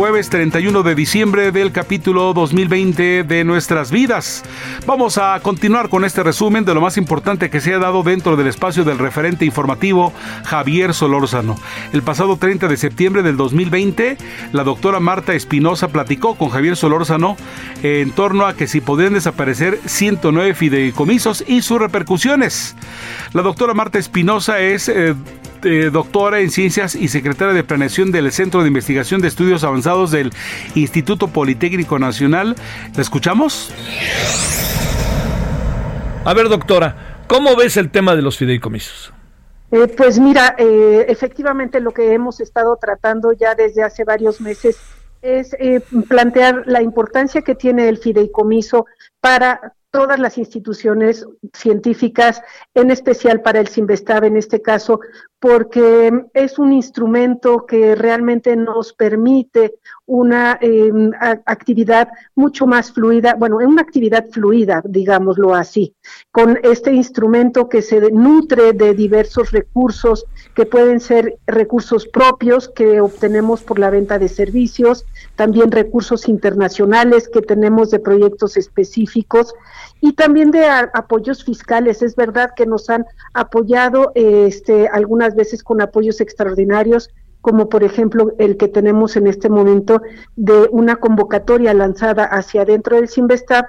Jueves 31 de diciembre del capítulo 2020 de Nuestras Vidas. Vamos a continuar con este resumen de lo más importante que se ha dado dentro del espacio del referente informativo Javier Solórzano. El pasado 30 de septiembre del 2020, la doctora Marta Espinosa platicó con Javier Solórzano en torno a que si podrían desaparecer 109 fideicomisos y sus repercusiones. La doctora Marta Espinosa es eh, eh, doctora en ciencias y secretaria de planeación del Centro de Investigación de Estudios Avanzados del Instituto Politécnico Nacional. ¿La escuchamos? A ver, doctora, ¿cómo ves el tema de los fideicomisos? Eh, pues mira, eh, efectivamente lo que hemos estado tratando ya desde hace varios meses es plantear la importancia que tiene el fideicomiso para todas las instituciones científicas, en especial para el CIMBESTAB en este caso, porque es un instrumento que realmente nos permite una em, actividad mucho más fluida, bueno, una actividad fluida, digámoslo así, con este instrumento que se nutre de diversos recursos que pueden ser recursos propios que obtenemos por la venta de servicios, también recursos internacionales que tenemos de proyectos específicos y también de apoyos fiscales. Es verdad que nos han apoyado este, algunas veces con apoyos extraordinarios, como por ejemplo el que tenemos en este momento de una convocatoria lanzada hacia adentro del Sinvestab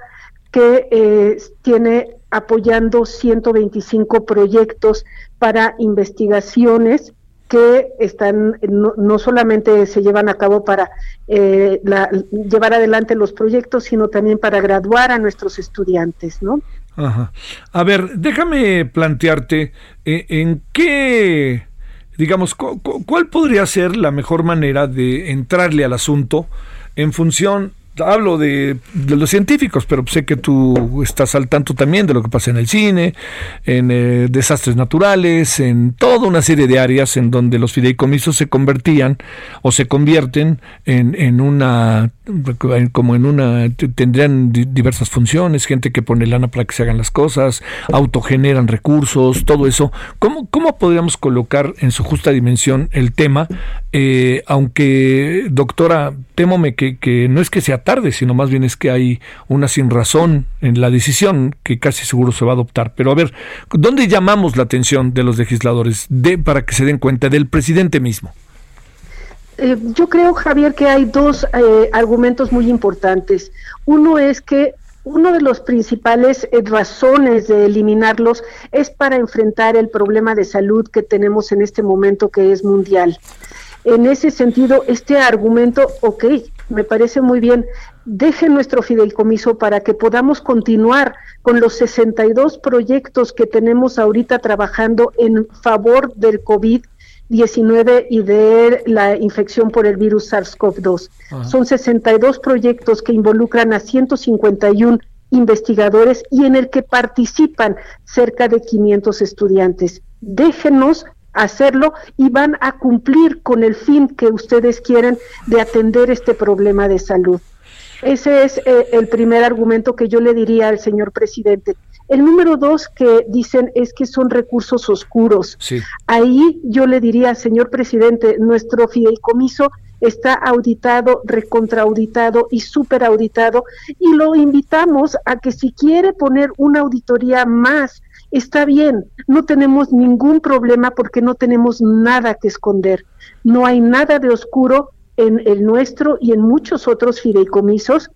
que eh, tiene apoyando 125 proyectos para investigaciones que están no, solamente se llevan a cabo para eh, llevar adelante los proyectos, sino también para graduar a nuestros estudiantes, ¿no? Ajá. A ver, déjame plantearte eh, en qué, digamos, cuál podría ser la mejor manera de entrarle al asunto en función hablo de, los científicos, pero sé que tú estás al tanto también de lo que pasa en el cine, en eh, desastres naturales, en toda una serie de áreas en donde los fideicomisos se convertían o se convierten en, en una, como en una, tendrían diversas funciones, gente que pone lana para que se hagan las cosas, autogeneran recursos, todo eso. ¿Cómo, cómo podríamos colocar en su justa dimensión el tema? Eh, aunque, doctora, temome que, que no es que sea tarde, sino más bien es que hay una sin razón en la decisión que casi seguro se va a adoptar. Pero a ver, ¿dónde llamamos la atención de los legisladores de, para que se den cuenta del presidente mismo? Eh, yo creo, Javier, que hay dos eh, argumentos muy importantes. Uno es que uno de los principales eh, razones de eliminarlos es para enfrentar el problema de salud que tenemos en este momento que es mundial. En ese sentido, este argumento, ok, me parece muy bien. Dejen nuestro fideicomiso para que podamos continuar con los 62 proyectos que tenemos ahorita trabajando en favor del COVID-19 y de la infección por el virus SARS-CoV-2. Son 62 proyectos que involucran a 151 investigadores y en el que participan cerca de 500 estudiantes. Déjenos hacerlo y van a cumplir con el fin que ustedes quieren de atender este problema de salud. Ese es eh, el primer argumento que yo le diría al señor presidente. El número dos que dicen es que son recursos oscuros. Ahí yo le diría, señor presidente, nuestro fideicomiso está auditado, recontraauditado y superauditado y lo invitamos a que si quiere poner una auditoría más Está bien, no tenemos ningún problema porque no tenemos nada que esconder. No hay nada de oscuro en el nuestro y en muchos otros fideicomisos.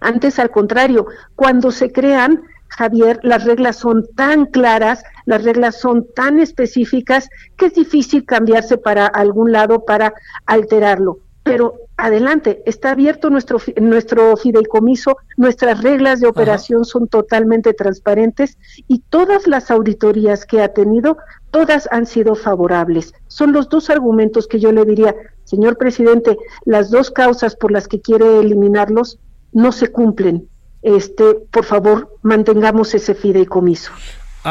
Antes, al contrario, cuando se crean, Javier, las reglas son tan claras, las reglas son tan específicas que es difícil cambiarse para algún lado para alterarlo. Pero adelante, está abierto nuestro, nuestro fideicomiso, nuestras reglas de operación son totalmente transparentes y todas las auditorías que ha tenido, todas han sido favorables. Son los dos argumentos que yo le diría, señor presidente, las dos causas por las que quiere eliminarlos no se cumplen este, por favor, mantengamos ese fideicomiso.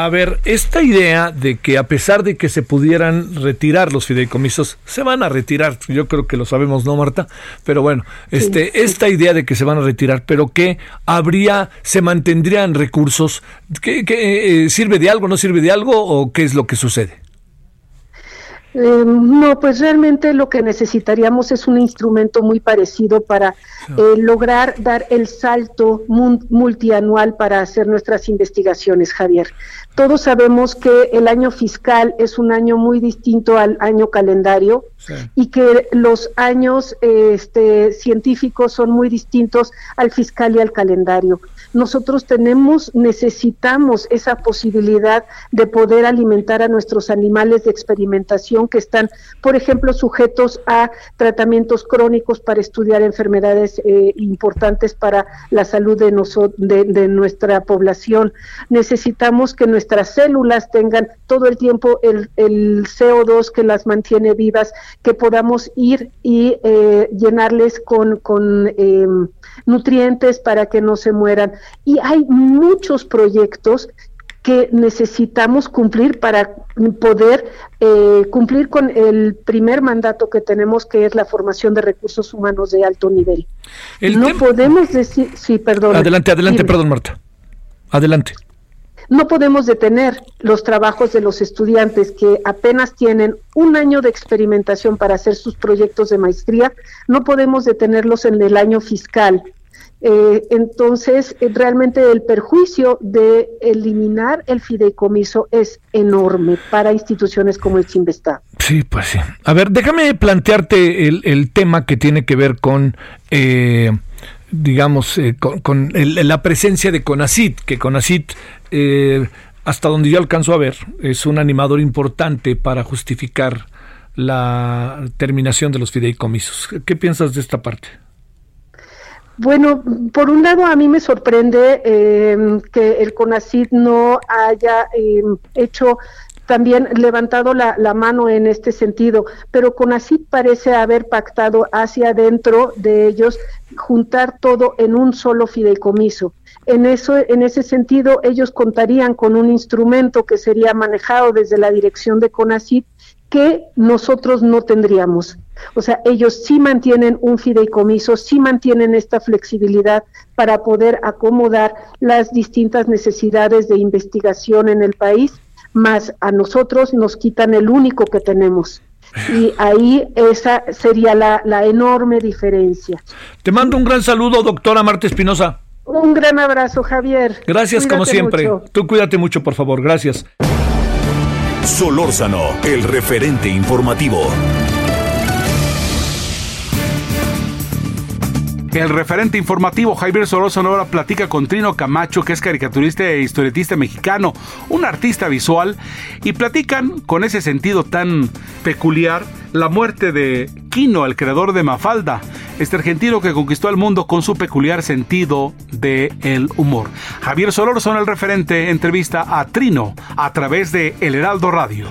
A ver, esta idea de que a pesar de que se pudieran retirar los fideicomisos, se van a retirar, yo creo que lo sabemos, ¿no, Marta? Pero bueno, este, esta idea de que se van a retirar, pero que habría, se mantendrían recursos, ¿qué, eh, sirve de algo, no sirve de algo o qué es lo que sucede? Eh, no, pues realmente lo que necesitaríamos es un instrumento muy parecido para eh, lograr dar el salto multianual para hacer nuestras investigaciones, Javier. Todos sabemos que el año fiscal es un año muy distinto al año calendario y que los años este, científicos son muy distintos al fiscal y al calendario nosotros tenemos, necesitamos esa posibilidad de poder alimentar a nuestros animales de experimentación que están, por ejemplo, sujetos a tratamientos crónicos para estudiar enfermedades eh, importantes para la salud de, de, nuestra población. Necesitamos que nuestras células tengan todo el tiempo el, CO2 que las mantiene vivas, que podamos ir y eh, llenarles con, con em, nutrientes para que no se mueran. Y hay muchos proyectos que necesitamos cumplir para poder eh, cumplir con el primer mandato que tenemos, que es la formación de recursos humanos de alto nivel. no podemos decir, sí, perdón. Adelante, adelante, perdón, Marta. Adelante. No podemos detener los trabajos de los estudiantes que apenas tienen un año de experimentación para hacer sus proyectos de maestría, no podemos detenerlos en el año fiscal eh, entonces, eh, realmente el perjuicio de eliminar el fideicomiso es enorme para instituciones como el Chimbestá. Sí, pues sí. A ver, déjame plantearte el, tema que tiene que ver con... Eh, digamos, con, la presencia de CONACIT, que CONACIT, hasta donde yo alcanzo a ver, es un animador importante para justificar la terminación de los fideicomisos. ¿Qué piensas de esta parte? Bueno, por un lado a mí me sorprende em, que el CONACID no haya em, hecho también levantado la, la, mano en este sentido, pero CONACID parece haber pactado hacia adentro de ellos juntar todo en un solo fideicomiso. En eso, en ese sentido, ellos contarían con un instrumento que sería manejado desde la dirección de CONACID que nosotros no tendríamos. O sea, ellos sí mantienen un fideicomiso, sí mantienen esta flexibilidad para poder acomodar las distintas necesidades de investigación en el país, más a nosotros nos quitan el único que tenemos. Y ahí esa sería la, enorme diferencia. Te mando un gran saludo, doctora Marta Espinosa. Un gran abrazo, Javier. Gracias, como siempre. Tú cuídate mucho, por favor. Gracias. Solórzano, el referente informativo. El referente informativo Javier Solórzano ahora platica con Trino Camacho, que es caricaturista e historietista mexicano, un artista visual, y platican con ese sentido tan peculiar la muerte de Quino, el creador de Mafalda, este argentino que conquistó el mundo con su peculiar sentido de el humor. Javier Solórzano, el referente, entrevista a Trino a través de El Heraldo Radio.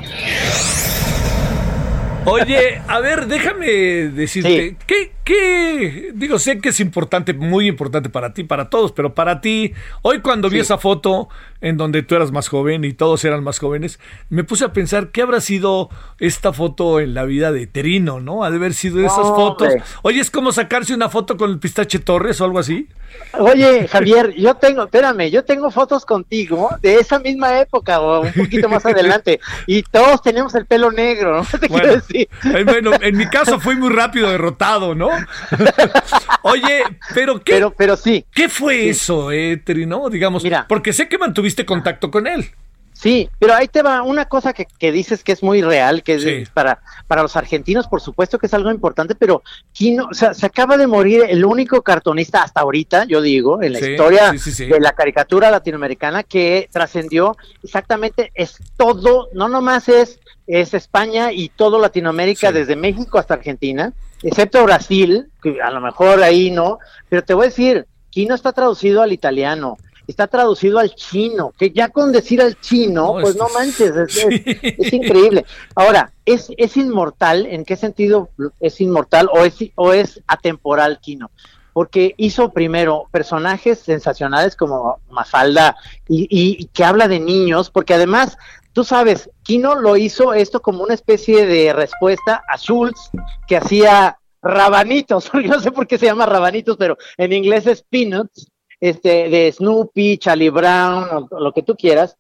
Oye, a ver, déjame decirte, ¿qué, ¿qué? Digo, sé que es importante, muy importante para ti, para todos, pero para ti, hoy cuando vi esa foto en donde tú eras más joven y todos eran más jóvenes, me puse a pensar qué habrá sido esta foto en la vida de Trino, ¿no? Ha de haber sido esas fotos. Oye, es como sacarse una foto con el Pistache Torres o algo así. Oye, Javier, yo tengo, espérame, yo tengo fotos contigo de esa misma época o un poquito más adelante y todos tenemos el pelo negro, ¿no? Te quiero decir. Eh, bueno, en mi caso fui muy rápido derrotado, ¿no? Oye, pero ¿qué? Pero, sí. ¿Qué fue eso, eh, Trino? Digamos, porque sé que mantuviste contacto con él. Sí, pero ahí te va una cosa que, que dices que es muy real, que es para, para los argentinos, por supuesto que es algo importante, pero Kino, o sea, se acaba de morir el único cartonista hasta ahorita, yo digo, en la Sí, historia sí, de la caricatura latinoamericana que trascendió exactamente, es todo, no nomás es, es España y todo Latinoamérica, desde México hasta Argentina, excepto Brasil, que a lo mejor ahí no, pero te voy a decir, Kino está traducido al italiano, está traducido al chino, que ya con decir al chino, No, pues esto no es- manches, es, Sí. es- es increíble. Ahora, ¿es, ¿es inmortal? ¿En qué sentido es inmortal o es, o es atemporal Kino? Porque hizo primero personajes sensacionales como Mafalda y, y- y que habla de niños, porque además, tú sabes, Kino lo hizo esto como una especie de respuesta a Schultz, que hacía rabanitos, yo no sé por qué se llama rabanitos, pero en inglés es peanuts, este, de Snoopy, Charlie Brown, o lo que tú quieras,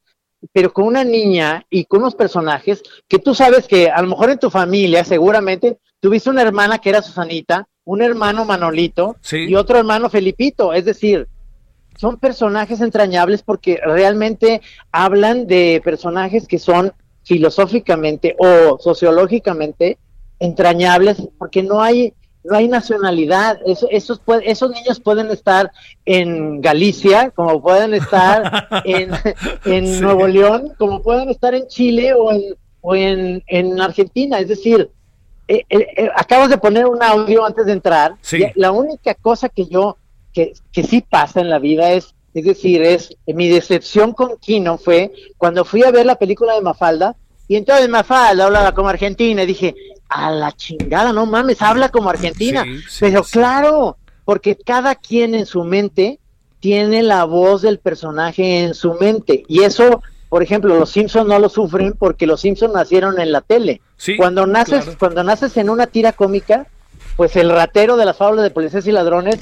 pero con una niña y con unos personajes que tú sabes que a lo mejor en tu familia seguramente tuviste una hermana que era Susanita, un hermano Manolito Sí. y otro hermano Felipito, es decir, son personajes entrañables porque realmente hablan de personajes que son filosóficamente o sociológicamente entrañables porque no hay no hay nacionalidad Eso- esos esos niños pueden estar en Galicia como pueden estar en, en Sí. Nuevo León como pueden estar en Chile o en o en, en Argentina es decir eh, eh, eh, acabas de poner un audio antes de entrar Sí. la única cosa que yo que, que sí pasa en la vida es es decir es mi decepción con Kino fue cuando fui a ver la película de Mafalda y entonces Mafalda hablaba como argentina y dije a la chingada no mames habla como argentina Sí, sí, pero sí. claro porque cada quien en su mente tiene la voz del personaje en su mente y eso por ejemplo los Simpsons no lo sufren porque los Simpsons nacieron en la tele Sí, cuando naces claro. cuando naces en una tira cómica pues el ratero de las fábulas de policías y ladrones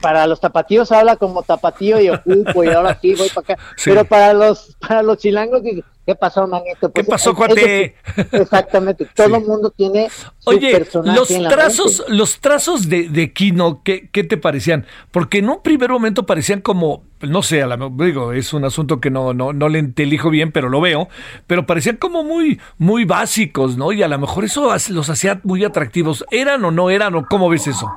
para los tapatíos habla como tapatío y ocupo y ahora sí voy para acá Sí. pero para los para los chilangos qué pasó manito ¿Qué Pues, pasó, cuate? exactamente todo Sí. el mundo tiene su Oye, personaje los en la trazos, mente. los trazos de, de Kino, ¿qué, ¿qué te parecían? Porque en un primer momento parecían como, no sé, a la, digo, es un asunto que no, no, no le intelijo bien, pero lo veo, pero parecían como muy, muy básicos, ¿no? Y a lo mejor eso los hacía muy atractivos. ¿Eran o no eran o cómo ves eso?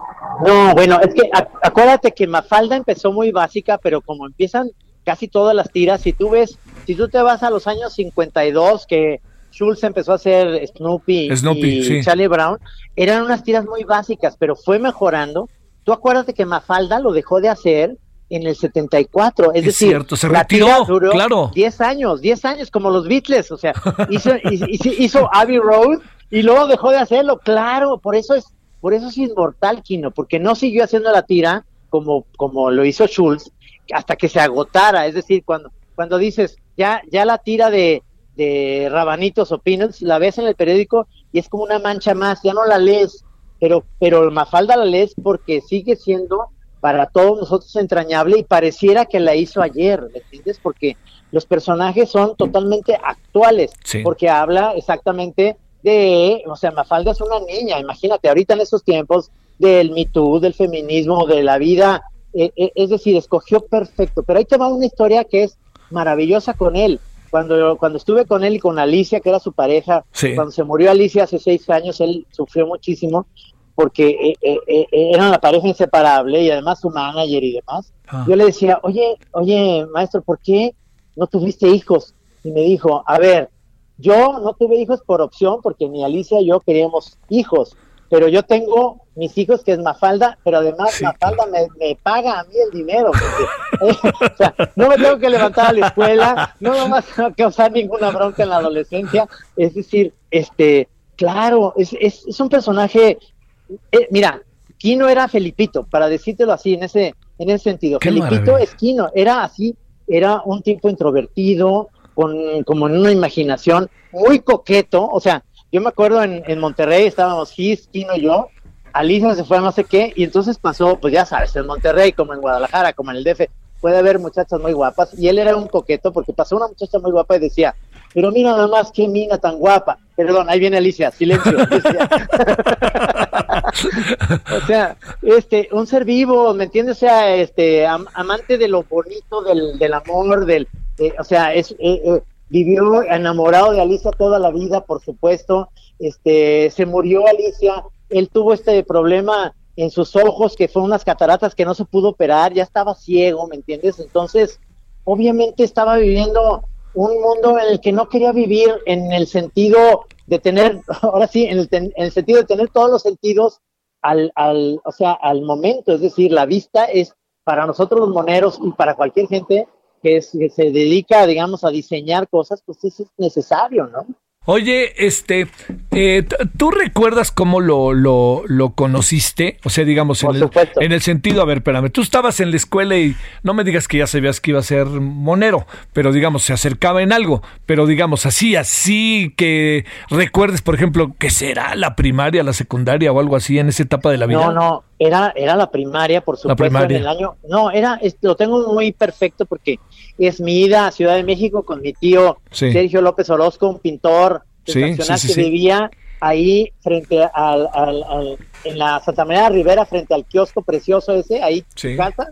No, bueno, es que ac- acuérdate que Mafalda empezó muy básica, pero como empiezan casi todas las tiras, si tú ves, si tú te vas a los años 52, que Schultz empezó a hacer Snoopy, Snoopy, y sí. Charlie Brown, eran unas tiras muy básicas, pero fue mejorando. Tú acuérdate que Mafalda lo dejó de hacer en el 74, es, Es decir, cierto, se la retiró, tira duró claro. 10 años, 10 años, como los Beatles, o sea, hizo, hizo, hizo Abbey Road y luego dejó de hacerlo, claro, por eso es, por eso es inmortal Kino, porque no siguió haciendo la tira como, como lo hizo Schultz hasta que se agotara, es decir, cuando, cuando dices, ya, ya la tira de, de rabanitos o peanuts, la ves en el periódico y es como una mancha más, ya no la lees, pero, pero Mafalda la lees porque sigue siendo para todos nosotros entrañable y pareciera que la hizo ayer, ¿me entiendes? Porque los personajes son totalmente actuales, Sí. porque habla exactamente de, o sea, Mafalda es una niña, imagínate, ahorita en estos tiempos del Me Too, del feminismo, de la vida, eh, eh, es decir, escogió perfecto, pero ahí te va una historia que es maravillosa con él. Cuando, cuando estuve con él y con Alicia, que era su pareja, Sí. cuando se murió Alicia hace seis años, él sufrió muchísimo porque eh, eh, eh, eran la pareja inseparable y además su manager y demás. Ah. Yo le decía, oye, oye, maestro, ¿por qué no tuviste hijos? Y me dijo, a ver, yo no tuve hijos por opción porque ni Alicia y yo queríamos hijos, pero yo tengo mis hijos que es Mafalda, pero además Sí, Mafalda me, me paga a mí el dinero. porque, o sea, no me tengo que levantar a la escuela, no me va a causar ninguna bronca en la adolescencia. Es decir, este, claro, es, es, es un personaje eh, mira, Kino era Felipito, para decírtelo así, en ese, en ese sentido. Qué Felipito maravilla. es Kino, era así, era un tipo introvertido, con, como en una imaginación, muy coqueto, o sea, yo me acuerdo en, en Monterrey, estábamos Gis, Kino y yo, Alicia se fue a no sé qué, y entonces pasó, pues ya sabes, en Monterrey, como en Guadalajara, como en el DF, puede haber muchachas muy guapas, y él era un coqueto, porque pasó una muchacha muy guapa y decía, pero mira nada más qué mina tan guapa. Perdón, ahí viene Alicia, silencio. O sea, este, un ser vivo, ¿me entiendes? O sea, este, am- amante de lo bonito, del, del amor, del, eh, o sea, es, eh, eh, vivió enamorado de Alicia toda la vida, por supuesto, este, se murió Alicia, él tuvo este problema en sus ojos que fue unas cataratas que no se pudo operar, ya estaba ciego, ¿me entiendes? Entonces, obviamente estaba viviendo un mundo en el que no quería vivir en el sentido de tener, ahora sí, en el, sentido de tener todos los sentidos al, al, o sea, al momento, es decir, la vista es para nosotros los moneros y para cualquier gente que, que se dedica, digamos, a diseñar cosas, pues eso es necesario, ¿no? Oye, este, eh, ¿tú recuerdas cómo lo, lo, lo, conociste? O sea, digamos, en el, en el, sentido, a ver, espérame, tú estabas en la escuela y no me digas que ya sabías que iba a ser monero, pero digamos, se acercaba en algo, pero digamos, así, así que recuerdes, por ejemplo, que será la primaria, la secundaria o algo así en esa etapa de la vida. No, no, era, era la primaria, por supuesto, en el año, no, era, lo tengo muy perfecto porque es mi ida a Ciudad de México con mi tío Sergio López Orozco, un pintor que vivía ahí frente al, en la Santa María Rivera, frente al kiosco precioso ese, ahí en casa.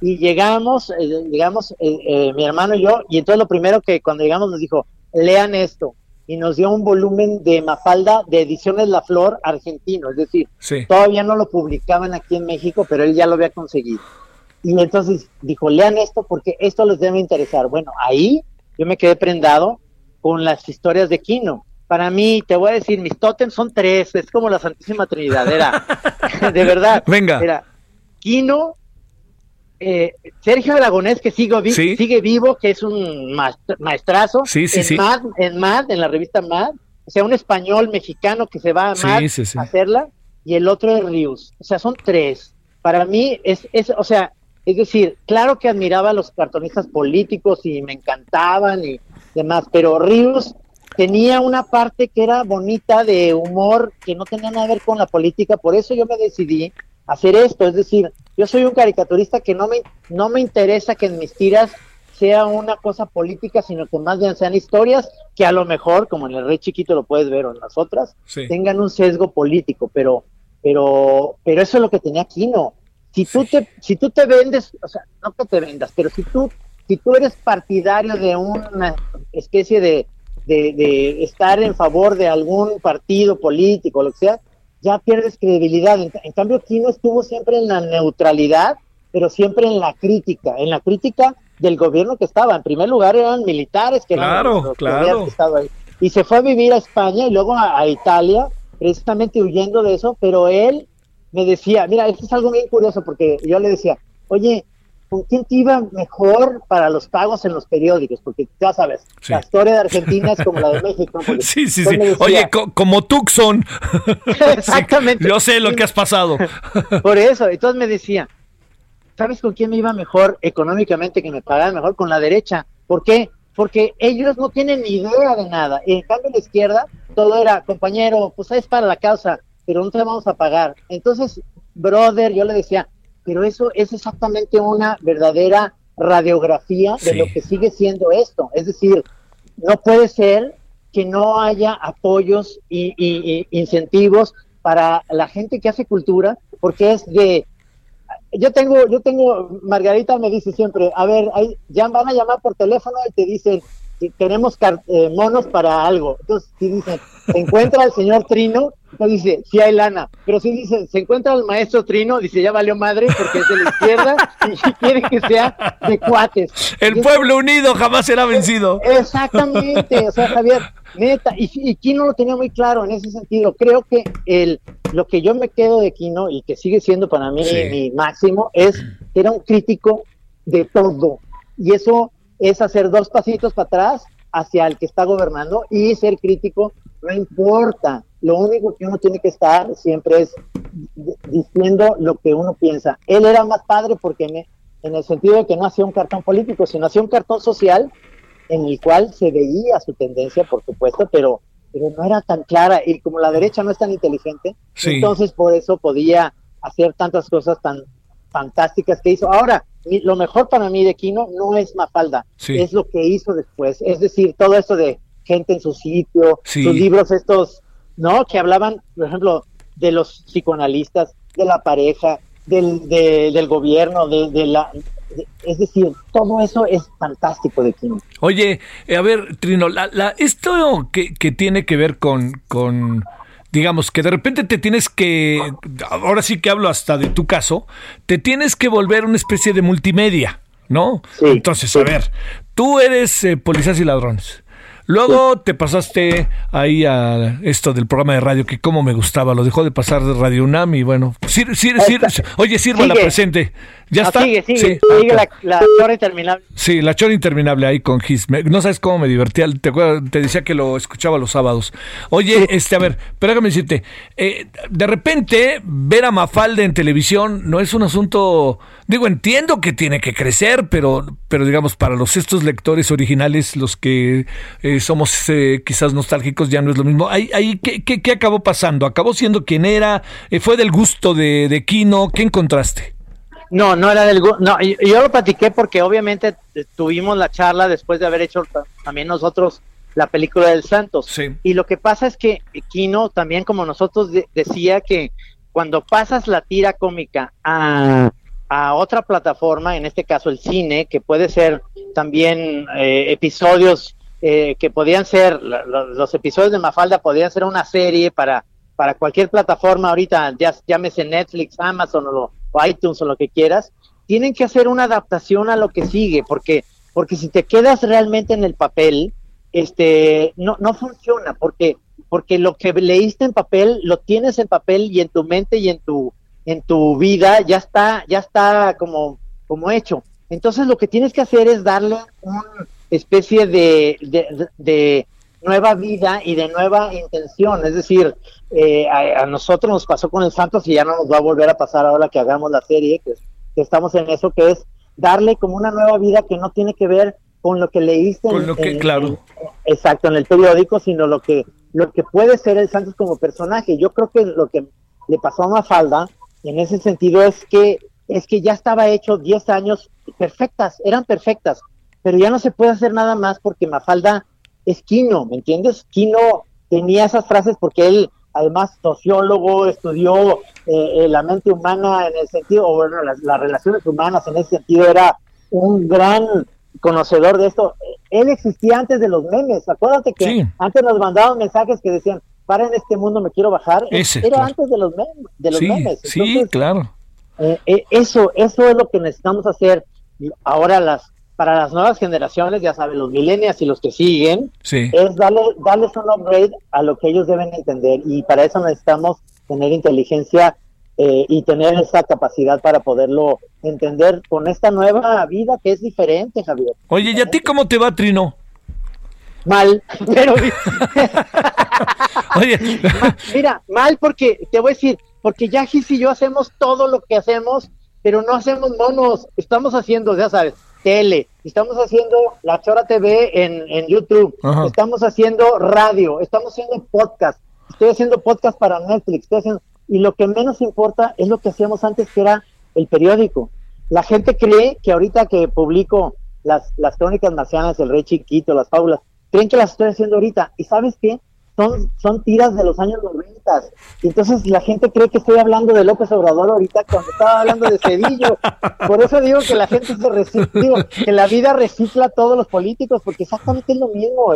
Y llegamos, eh, llegamos eh, eh, mi hermano y yo, y entonces lo primero que cuando llegamos nos dijo, lean esto. Y nos dio un volumen de Mafalda de Ediciones La Flor argentino, es decir, todavía no lo publicaban aquí en México, pero él ya lo había conseguido. Y entonces dijo, lean esto porque esto les debe interesar. Bueno, ahí yo me quedé prendado con las historias de Kino. Para mí, te voy a decir, mis tótems son tres, es como la Santísima Trinidad, era, de verdad. Venga. Era Kino, eh, Sergio Aragonés, que sigue, sigue vivo, que es un maestrazo. Sí, sí, en sí. Mad, en Mad, en la revista Mad. O sea, un español mexicano que se va a Mad a hacerla. Y el otro es Rius. O sea, son tres. Para mí, es, es o sea, es decir, claro que admiraba a los cartonistas políticos y me encantaban y demás, pero Ríos tenía una parte que era bonita de humor que no tenía nada que ver con la política, por eso yo me decidí hacer esto, es decir, yo soy un caricaturista que no me, no me interesa que en mis tiras sea una cosa política, sino que más bien sean historias que a lo mejor, como en el Rey Chiquito lo puedes ver o en las otras, tengan un sesgo político, pero, pero, pero eso es lo que tenía Kino. Si tú te si tú te vendes o sea no que te vendas pero si tú si tú eres partidario de una especie de, de, estar en favor de algún partido político lo que sea ya pierdes credibilidad. En, cambio Kino estuvo siempre en la neutralidad pero siempre en la crítica en la crítica del gobierno que estaba. En primer lugar eran militares que claro eran claro. estado ahí. Y se fue a vivir a España y luego a Italia precisamente huyendo de eso pero él me decía, mira, esto es algo bien curioso porque yo le decía, oye, ¿con quién te iba mejor para los pagos en los periódicos? Porque ya sabes, la historia de Argentina es como la de México. Sí, sí, sí. oye, como Tucson. Exactamente. yo sé lo que has pasado. Por eso, entonces me decía, ¿sabes con quién me iba mejor económicamente, que me pagaban mejor? Con la derecha. ¿Por qué? Porque ellos no tienen ni idea de nada. Y en cambio, la izquierda, todo era, compañero, pues es para la causa pero no te vamos a pagar. Entonces, brother, yo le decía, pero eso es exactamente una verdadera radiografía de lo que sigue siendo esto. Es decir, no puede ser que no haya apoyos y, incentivos para la gente que hace cultura, porque es de yo tengo, yo tengo, Margarita me dice siempre, a ver, ahí, ya van a llamar por teléfono y te dicen, tenemos eh, monos para algo. Entonces, si dicen, se encuentra el señor Trino, entonces dice, sí hay lana. Pero si dice, se encuentra el maestro Trino, dice, ya valió madre porque es de la izquierda y quiere que sea de cuates. El pueblo unido jamás será vencido. Exactamente, o sea, Javier, neta, y, y Kino lo tenía muy claro en ese sentido. Creo que el, lo que yo me quedo de Kino y que sigue siendo para mí mi máximo es que era un crítico de todo. Y eso es hacer dos pasitos para atrás hacia el que está gobernando y ser crítico, no importa. Lo único que uno tiene que estar siempre es diciendo lo que uno piensa. Él era más padre porque en el sentido de que no hacía un cartón político, sino hacía un cartón social en el cual se veía su tendencia, por supuesto, pero, pero no era tan clara. Y como la derecha no es tan inteligente, entonces por eso podía hacer tantas cosas tan fantásticas que hizo. Ahora, lo mejor para mí de Kino no es Mafalda, es lo que hizo después. Es decir, todo esto de gente en su sitio, sus libros estos, ¿no? Que hablaban, por ejemplo, de los psicoanalistas, de la pareja, del, del gobierno, de, la... es decir, todo eso es fantástico de Kino. Oye, eh, a ver, Trino, la, esto que, que, tiene que ver con, con, digamos, que de repente te tienes que, ahora sí que hablo hasta de tu caso, te tienes que volver una especie de multimedia, ¿no? Entonces, a ver, tú eres eh, policías y ladrones. Luego te pasaste ahí a esto del programa de radio que como me gustaba, lo dejó de pasar de Radio UNAM y bueno, sir, sir, oye, sirva la presente. ¿Ya ah, está? Sigue, sigue, sí. sigue la, la, chora interminable. Sí, la chora interminable ahí con Gis. No sabes cómo me divertía. Te, te decía que lo escuchaba los sábados. Oye, este, a ver, pero déjame decirte, eh, de repente ver a Mafalda en televisión no es un asunto, digo, entiendo que tiene que crecer, pero, pero digamos, para los estos lectores originales, los que eh, somos eh, quizás nostálgicos, ya no es lo mismo. Ahí, ahí ¿qué, qué, qué acabó pasando? ¿Acabó siendo quien era? ¿Fue del gusto de, de Kino? ¿Qué encontraste? No, no era del no, yo lo platiqué porque obviamente tuvimos la charla después de haber hecho también nosotros la película del Santos. Y lo que pasa es que Kino también como nosotros decía que cuando pasas la tira cómica a, otra plataforma, en este caso el cine, que puede ser también eh, episodios eh, que podían ser, los episodios de Mafalda podían ser una serie para, para cualquier plataforma ahorita, ya, llámese Netflix, Amazon o lo o iTunes o lo que quieras, tienen que hacer una adaptación a lo que sigue, porque, porque si te quedas realmente en el papel, este, no, no funciona, porque, porque lo que leíste en papel, lo tienes en papel y en tu mente y en tu, en tu vida ya está, ya está como, como hecho. Entonces lo que tienes que hacer es darle una especie de, de nueva vida y de nueva intención. Es decir, eh, a, nosotros nos pasó con el Santos y ya no nos va a volver a pasar ahora que hagamos la serie, que, estamos en eso, que es darle como una nueva vida que no tiene que ver con lo que leíste con lo que, claro. exacto, en el periódico, sino lo que, lo que puede ser el Santos como personaje. Yo creo que lo que le pasó a Mafalda en ese sentido es que es que ya estaba hecho 10 años perfectas, eran perfectas, pero ya no se puede hacer nada más porque Mafalda es Kino, ¿me entiendes? Kino tenía esas frases porque él, además, sociólogo, estudió eh, eh, la mente humana en el sentido, o bueno, las, relaciones humanas en ese sentido, era un gran conocedor de esto. Él existía antes de los memes, acuérdate que antes nos mandaban mensajes que decían, para en este mundo me quiero bajar, era antes de los, memes, de los memes. sí, claro. Eh, eso, eso es lo que necesitamos hacer ahora las para las nuevas generaciones, ya saben, los millennials y los que siguen, es darle, darles un upgrade a lo que ellos deben entender y para eso necesitamos tener inteligencia eh, y tener esa capacidad para poderlo entender con esta nueva vida que es diferente, Javier. Oye, ¿y a ti cómo te va, Trino? Mal, pero... Oye. Mira, mal porque, te voy a decir, porque ya Gis y yo hacemos todo lo que hacemos, pero no hacemos monos, estamos haciendo, ya sabes, tele, estamos haciendo la Chora TV en, en YouTube, estamos haciendo radio, estamos haciendo podcast, estoy haciendo podcast para Netflix, estoy haciendo, y lo que menos importa es lo que hacíamos antes, que era el periódico. La gente cree que ahorita que publico las, las crónicas marcianas, el rey chiquito, las fábulas, creen que las estoy haciendo ahorita. ¿Y sabes qué? son, son tiras de los años 90. Y entonces la gente cree que estoy hablando de López Obrador ahorita cuando estaba hablando de Cedillo. Por eso digo que la gente se recicla, que la vida recicla a todos los políticos, porque exactamente es lo mismo.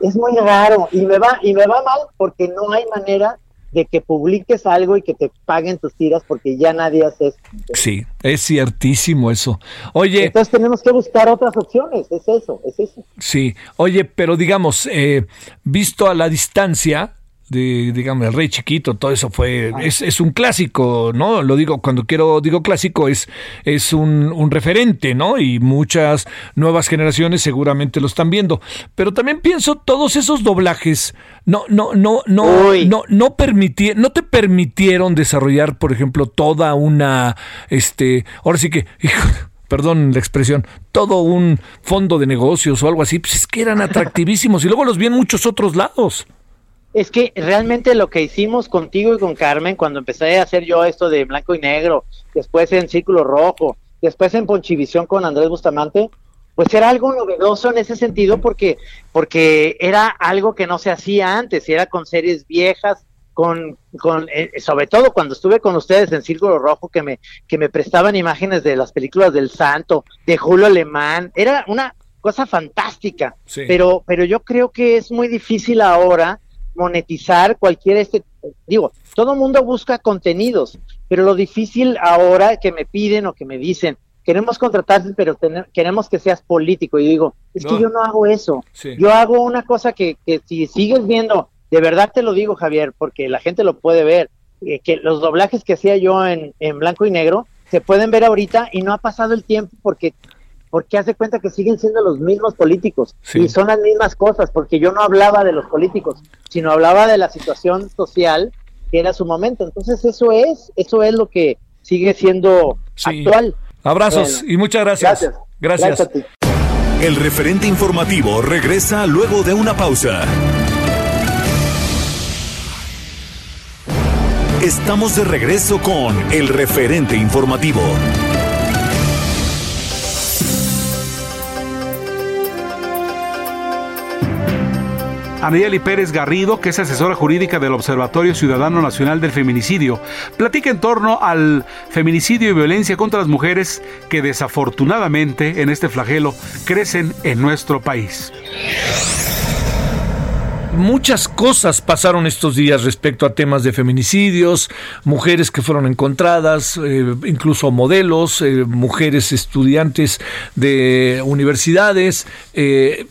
Es muy raro. Y me va, y me va mal porque no hay manera de que publiques algo y que te paguen tus tiras porque ya nadie hace eso. Sí, es ciertísimo eso. Oye. Entonces tenemos que buscar otras opciones, es eso, es eso. Sí, oye, pero digamos, eh, visto a la distancia, de, digamos, el rey chiquito, todo eso fue, es, es, un clásico, ¿no? Lo digo, cuando quiero, digo clásico, es, es un, un, referente, ¿no? Y muchas nuevas generaciones seguramente lo están viendo. Pero también pienso, todos esos doblajes no, no, no, no, no, no permitieron, no te permitieron desarrollar, por ejemplo, toda una, este, ahora sí que, hijo, perdón la expresión, todo un fondo de negocios o algo así, pues es que eran atractivísimos y luego los vi en muchos otros lados. Es que realmente lo que hicimos contigo y con Carmen cuando empecé a hacer yo esto de blanco y negro, después en Círculo Rojo, después en Ponchivisión con Andrés Bustamante, pues era algo novedoso en ese sentido porque, porque era algo que no se hacía antes, era con series viejas, con, con eh, sobre todo cuando estuve con ustedes en Círculo Rojo, que me, que me prestaban imágenes de las películas del Santo, de Julio Alemán, era una cosa fantástica, pero, pero yo creo que es muy difícil ahora monetizar cualquier este, digo, todo mundo busca contenidos, pero lo difícil ahora que me piden o que me dicen, queremos contratarte, pero queremos que seas político. Y digo, es que yo no hago eso. Yo hago una cosa que, que si sigues viendo de verdad te lo digo, Javier, porque la gente lo puede ver, eh, que los doblajes que hacía yo en, en, blanco y negro se pueden ver ahorita y no ha pasado el tiempo porque porque hace cuenta que siguen siendo los mismos políticos y son las mismas cosas, porque yo no hablaba de los políticos, sino hablaba de la situación social que era su momento. Entonces eso es, eso es lo que sigue siendo actual. Abrazos y muchas gracias. Gracias. gracias. El referente informativo regresa luego de una pausa. Estamos de regreso con el referente informativo. Anayeli Pérez Garrido, que es asesora jurídica del Observatorio Ciudadano Nacional del Feminicidio, platica en torno al feminicidio y violencia contra las mujeres que desafortunadamente en este flagelo crecen en nuestro país muchas cosas pasaron estos días respecto a temas de feminicidios, mujeres que fueron encontradas, eh, incluso modelos, eh, mujeres estudiantes de universidades. Eh,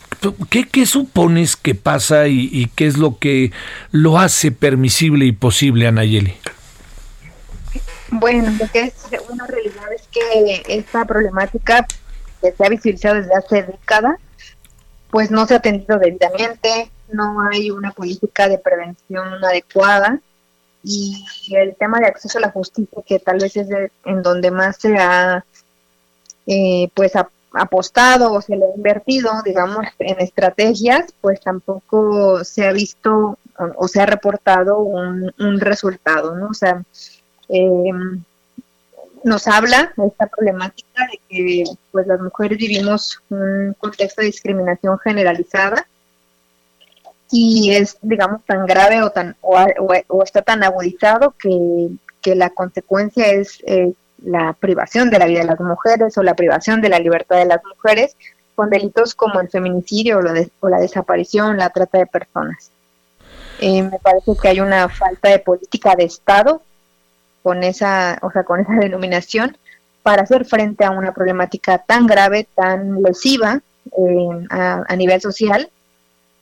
¿qué, supones que pasa y, qué es lo que lo hace permisible y posible, Anayeli? Bueno, lo que es una realidad es que esta problemática que se ha visibilizado desde hace décadas, pues no se ha atendido debidamente, no hay una política de prevención adecuada y el tema de acceso a la justicia, que tal vez es en donde más se ha eh, pues apostado o se le ha invertido, digamos, en estrategias, pues tampoco se ha visto o, se ha reportado un, resultado, ¿no? O sea, em, nos habla esta problemática de que pues las mujeres vivimos un contexto de discriminación generalizada y es, digamos, tan grave o, tan, o, está tan agudizado que, la consecuencia es la privación de la vida de las mujeres o la privación de la libertad de las mujeres con delitos como el feminicidio o, o la desaparición, la trata de personas. Eh, me parece que hay una falta de política de Estado con esa, o sea, con esa denominación para hacer frente a una problemática tan grave, tan lesiva eh, a nivel social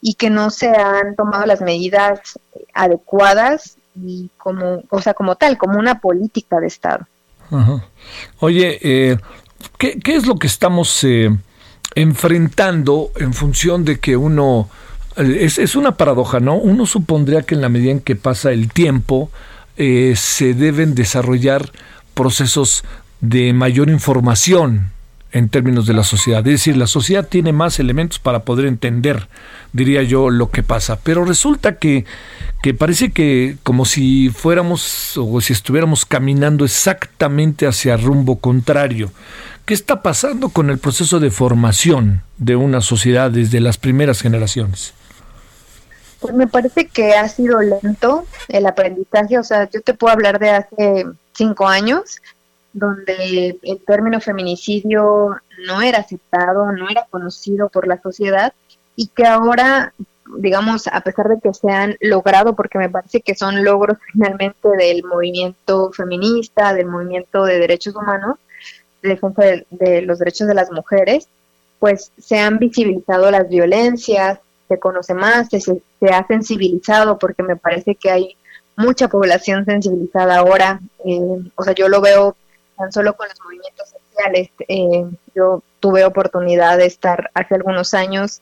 y que no se han tomado las medidas adecuadas y como, o sea, como tal, como una política de Estado. Oye, eh, ¿qué, es lo que estamos eh, enfrentando en función de que uno, es, es, una paradoja, ¿no? Uno supondría que en la medida en que pasa el tiempo, eh, se deben desarrollar procesos de mayor información, en términos de la sociedad. Es decir, la sociedad tiene más elementos para poder entender, diría yo, lo que pasa. Pero resulta que, que parece que como si fuéramos o si estuviéramos caminando exactamente hacia rumbo contrario. ¿Qué está pasando con el proceso de formación de una sociedad desde las primeras generaciones? Pues me parece que ha sido lento el aprendizaje. O sea, yo te puedo hablar de hace cinco años donde el término feminicidio no era aceptado, no era conocido por la sociedad y que ahora, digamos, a pesar de que se han logrado, porque me parece que son logros finalmente del movimiento feminista, del movimiento de derechos humanos, de los derechos de las mujeres, pues se han visibilizado las violencias, se conoce más, se, se ha sensibilizado, porque me parece que hay mucha población sensibilizada ahora. Eh, o sea, yo lo veo tan solo con los movimientos sociales. Eh, yo tuve oportunidad de estar hace algunos años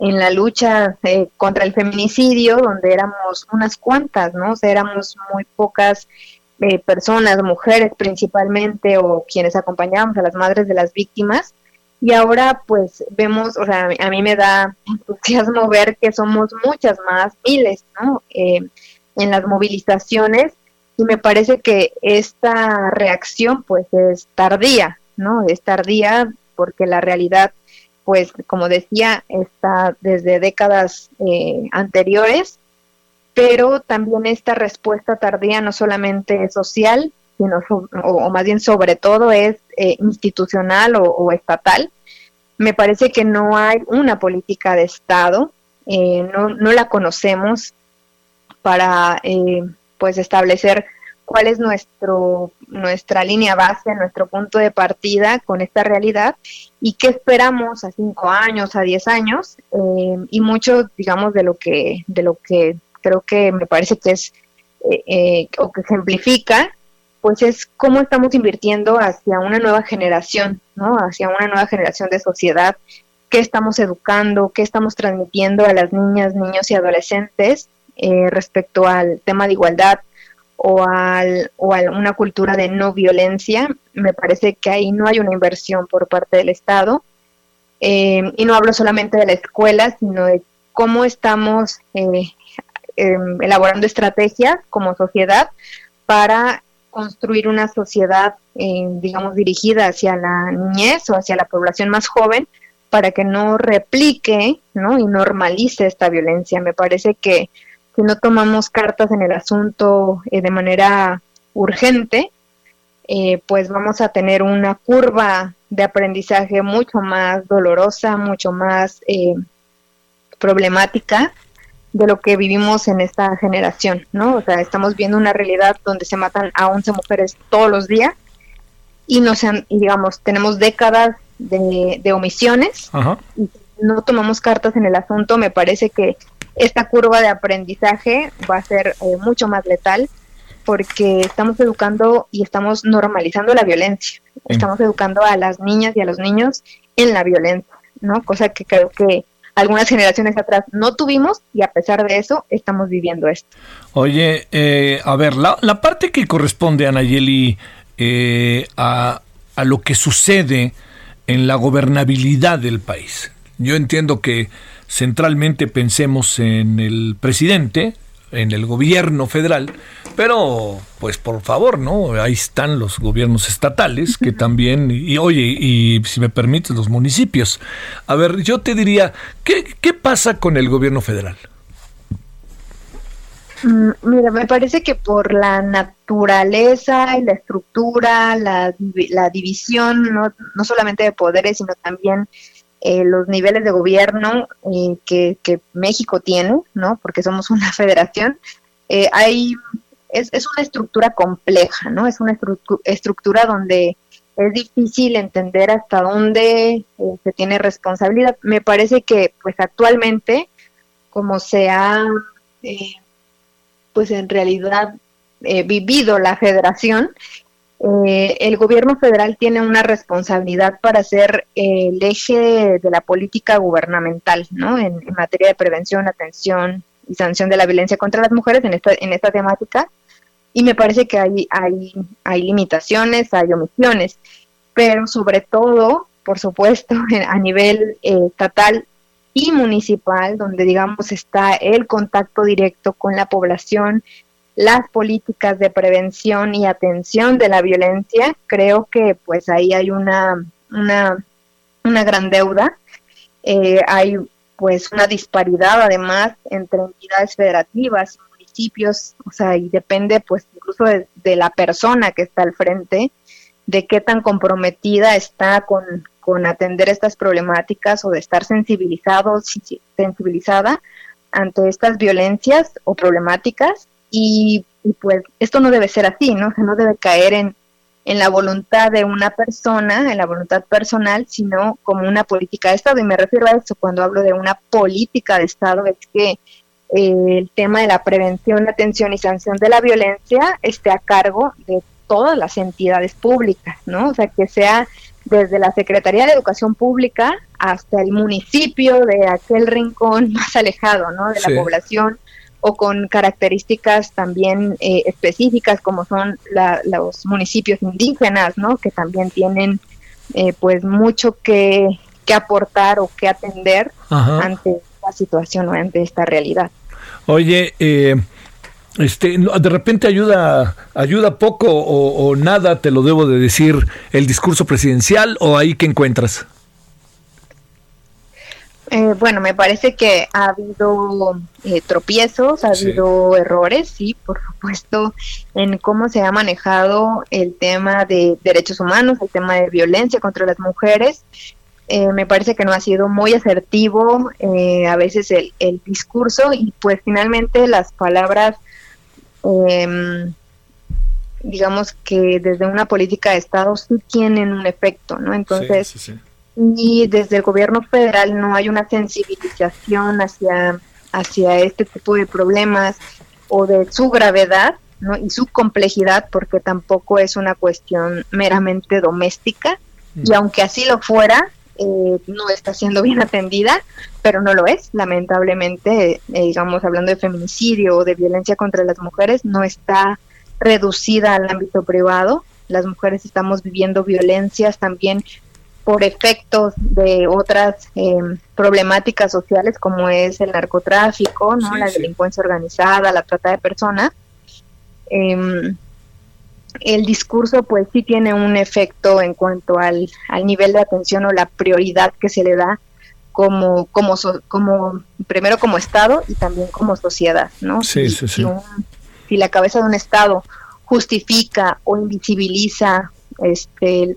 en la lucha eh, contra el feminicidio, donde éramos unas cuantas, ¿no? O éramos muy pocas eh, personas, mujeres principalmente, o quienes acompañábamos a las madres de las víctimas. Y ahora, pues, vemos, o sea, a mí me da entusiasmo ver que somos muchas más, miles, ¿no? en las movilizaciones y me parece que esta reacción pues es tardía, ¿no? Es tardía porque la realidad pues como decía está desde décadas eh, anteriores pero también esta respuesta tardía no solamente es social, sino o, más bien sobre todo es eh, institucional o, estatal. Me parece que no hay una política de Estado, eh, no, no la conocemos para eh, pues establecer cuál es nuestro, nuestra línea base, nuestro punto de partida con esta realidad y qué esperamos a cinco años, a diez años y mucho, digamos, de lo que, de lo que creo que me parece que es eh, eh, o que ejemplifica, pues es cómo estamos invirtiendo hacia una nueva generación, ¿no? Hacia una nueva generación de sociedad, qué estamos educando, qué estamos transmitiendo a las niñas, niños y adolescentes eh, respecto al tema de igualdad o, al, o a una cultura de no violencia. Me parece que ahí no hay una inversión por parte del Estado. y no hablo solamente de la escuela, sino de cómo estamos Em, elaborando estrategias como sociedad para construir una sociedad, eh, digamos, dirigida hacia la niñez o hacia la población más joven para que no replique ¿no? y normalice esta violencia. Me parece que si no tomamos cartas en el asunto eh, de manera urgente, eh, pues vamos a tener una curva de aprendizaje mucho más dolorosa, mucho más problemática de lo que vivimos en esta generación, ¿no? O sea, estamos viendo una realidad donde se matan a 11 mujeres todos los días y no sean, y digamos, tenemos décadas de, omisiones y no tomamos cartas en el asunto, me parece que esta curva de aprendizaje va a ser eh, mucho más letal porque estamos educando y estamos normalizando la violencia. Estamos educando a las niñas y a los niños en la violencia, ¿no? Cosa que creo que algunas generaciones atrás no tuvimos y a pesar de eso estamos viviendo esto. Oye, eh, a ver, la, parte que corresponde, Anayeli, eh, a, a lo que sucede en la gobernabilidad del país. Yo entiendo que centralmente pensemos en el presidente, en el gobierno federal, pero pues por favor, ¿no? Ahí están los gobiernos estatales que también, y oye, y si me permites, los municipios. A ver, yo te diría, ¿qué, qué pasa con el gobierno federal? Mm, mira, me parece que por la naturaleza y la estructura, la, la división, no, no solamente de poderes, sino también eh, los niveles de gobierno eh, que, México tiene, ¿no? Porque somos una federación, eh, hay, es, es, una estructura compleja, ¿no? Es una estructura donde es difícil entender hasta dónde se tiene responsabilidad. Me parece que, pues actualmente, como se ha, pues en realidad vivido la federación, eh, el gobierno federal tiene una responsabilidad para ser eh, el eje de, la política gubernamental, ¿no? En, materia de prevención, atención y sanción de la violencia contra las mujeres en esta, en esta temática. Y me parece que hay, hay, hay limitaciones, hay omisiones, pero sobre todo, por supuesto, a nivel eh, estatal y municipal, donde digamos está el contacto directo con la población, las políticas de prevención y atención de la violencia, creo que pues ahí hay una, una, una gran deuda. Eh, hay pues una disparidad además entre entidades federativas y municipios, o sea, y depende pues incluso de, la persona que está al frente, de qué tan comprometida está con, con atender estas problemáticas o de estar sensibilizado, sensibilizada ante estas violencias o problemáticas y, pues esto no debe ser así, ¿no? O no debe caer en, en la voluntad de una persona, en la voluntad personal, sino como una política de Estado. Y me refiero a eso cuando hablo de una política de Estado, es que eh, el tema de la prevención, atención y sanción de la violencia esté a cargo de todas las entidades públicas, ¿no? O sea, que sea desde la Secretaría de Educación Pública hasta el municipio de aquel rincón más alejado, ¿no? De la población o con características también eh, específicas como son los municipios indígenas, ¿no? Que también tienen eh, pues mucho que, aportar o que atender ante esta situación o ante esta realidad. Oye, eh, este, de repente ayuda, ayuda poco o, o, nada, te lo debo de decir, el discurso presidencial o ahí que encuentras. Eh, bueno, me parece que ha habido eh, tropiezos, ha habido errores, sí, por supuesto, en cómo se ha manejado el tema de derechos humanos, el tema de violencia contra las mujeres. Eh, me parece que no ha sido muy asertivo a veces el, el, discurso y pues finalmente las palabras, em, digamos que desde una política de Estado sí tienen un efecto, ¿no? Entonces... Sí, sí, y desde el gobierno federal no hay una sensibilización hacia, hacia este tipo de problemas o de su gravedad ¿no? y su complejidad, porque tampoco es una cuestión meramente doméstica, y mm. aunque así lo fuera, eh, no está siendo bien atendida, pero no lo es, lamentablemente, eh, digamos, hablando de feminicidio o de violencia contra las mujeres, no está reducida al ámbito privado. Las mujeres estamos viviendo violencias también por efectos de otras em, problemáticas sociales como es el narcotráfico, ¿no? la delincuencia organizada, la trata de personas. Em, el discurso pues sí tiene un efecto en cuanto al, al, nivel de atención o la prioridad que se le da como como como primero como estado y también como sociedad, ¿no? Sí, sí, sí. si la cabeza de un estado justifica o invisibiliza este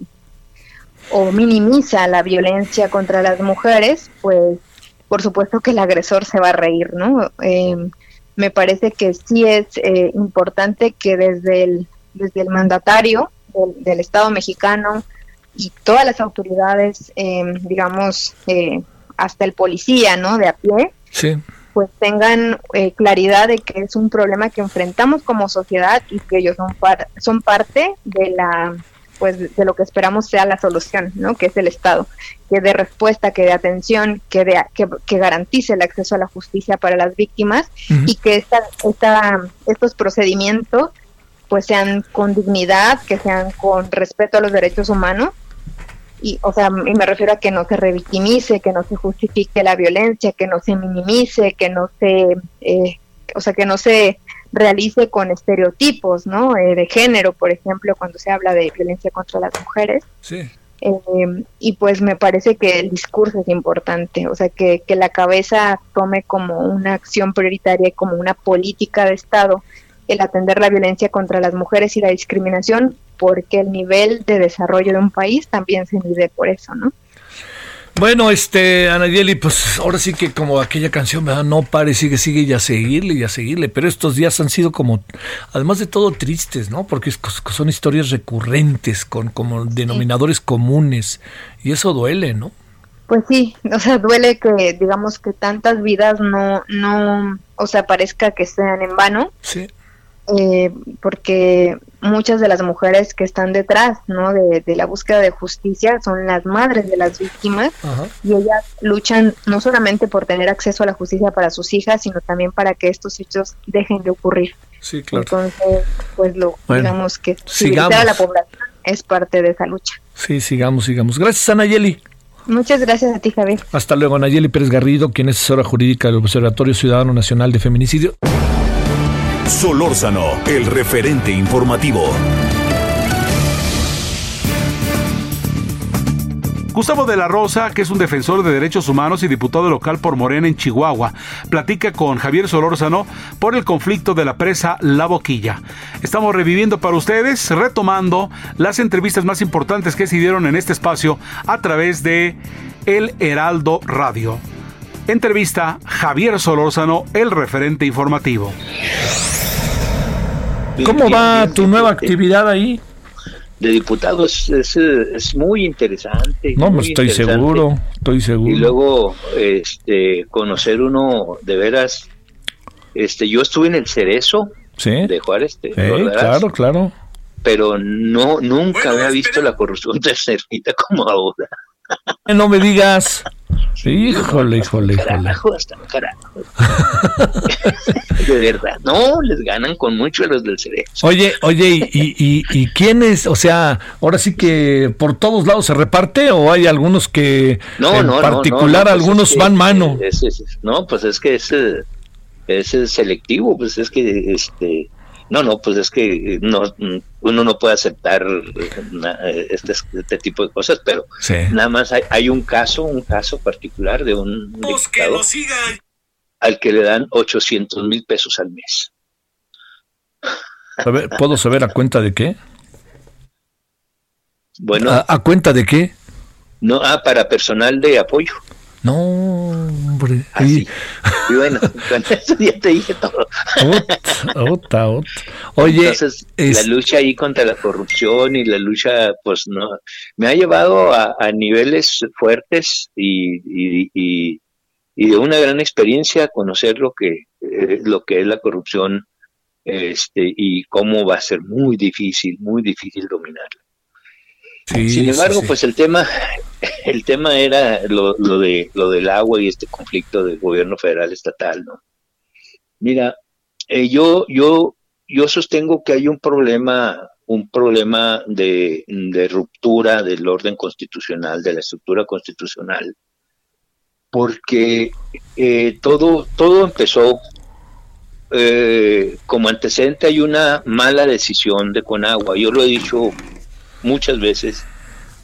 o minimiza la violencia contra las mujeres, pues por supuesto que el agresor se va a reír, ¿no? Em, me parece que sí es eh, importante que desde el, desde el mandatario del, Estado mexicano y todas las autoridades, em, digamos, eh, hasta el policía, ¿no? De a pie, pues tengan eh, claridad de que es un problema que enfrentamos como sociedad y que ellos son, son parte de la pues de lo que esperamos sea la solución, ¿no? Que es el Estado, que dé respuesta, que dé atención, que, dé, que, garantice el acceso a la justicia para las víctimas y que esta, esta, estos procedimientos pues sean con dignidad, que sean con respeto a los derechos humanos y o sea y me refiero a que no se revictimice que no se justifique la violencia que no se minimice que no se eh, o sea que no se realice con estereotipos, ¿no? Eh, de género, por ejemplo, cuando se habla de violencia contra las mujeres. Sí. Eh, y pues me parece que el discurso es importante, o sea, que, que la cabeza tome como una acción prioritaria y como una política de Estado el atender la violencia contra las mujeres y la discriminación, porque el nivel de desarrollo de un país también se mide por eso, ¿no? Bueno, este, Anayeli, pues ahora sí que como aquella canción, ¿verdad? No pare, sigue, sigue y a seguirle y a seguirle. Pero estos días han sido como, además de todo, tristes, ¿no? Porque son historias recurrentes, con como denominadores comunes. Y eso duele, ¿no? Pues sí, o sea, duele que, digamos, que tantas vidas no, no, o sea, parezca que sean en vano. Sí. Eh, porque muchas de las mujeres que están detrás ¿no? de, la búsqueda de justicia son las madres de las víctimas y ellas luchan no solamente por tener acceso a la justicia para sus hijas, sino también para que estos hechos dejen de ocurrir. Sí, claro. Entonces, pues lo digamos que a la población es parte de esa lucha. Sí, sigamos, sigamos. Gracias, Anayeli. Muchas gracias a ti, Javier. Hasta luego, Anayeli Pérez Garrido, quien es asesora jurídica del Observatorio Ciudadano Nacional de Feminicidio. Solórzano, el referente informativo. Gustavo de la Rosa, que es un defensor de derechos humanos y diputado local por Morena en Chihuahua, platica con Javier Solórzano por el conflicto de la presa La Boquilla. Estamos reviviendo para ustedes, retomando las entrevistas más importantes que se dieron en este espacio a través de El Heraldo Radio. Entrevista Javier Solórzano, el referente informativo. ¿Cómo va tu nueva actividad ahí? De diputados es, muy interesante. No, estoy seguro, estoy seguro. Y luego este, conocer uno de veras. Este, yo estuve en el Cerezo de Juárez. claro, claro. Pero no, nunca había visto la corrupción de Cervita como ahora. No me digas. Híjole, híjole, carajo, hasta carajo. de verdad, no, les ganan con mucho a los del cerebro. Oye, oye, ¿y, y, y quiénes? O sea, ahora sí que por todos lados se reparte o hay algunos que no, en particular pues algunos van mano. no, pues es que ese es selectivo, pues es que este no, no, pues es que no, uno no puede aceptar eh, este, este, tipo de cosas, pero nada más hay, un caso, un caso particular de un diputado al que le dan 800 mil pesos al mes. A ver, ¿puedo saber a cuenta de qué? Bueno. ¿A, cuenta de qué? No, ah, para personal de apoyo. No, hombre. Así. Ah, y bueno, con eso ya te dije todo. Ota, ota, Oye, Entonces, la lucha ahí contra la corrupción y la lucha, pues no, me ha llevado a, niveles fuertes y, y, y, y, de una gran experiencia conocer lo que, eh, lo que es la corrupción este, y cómo va a ser muy difícil, muy difícil dominarla. Sin embargo, pues el tema, el tema era lo, lo, de lo del agua y este conflicto del gobierno federal estatal, ¿no? Mira, eh, yo, yo, yo sostengo que hay un problema, un problema de, de, ruptura del orden constitucional, de la estructura constitucional, porque eh, todo, todo empezó eh, como antecedente hay una mala decisión de Conagua. Yo lo he dicho muchas veces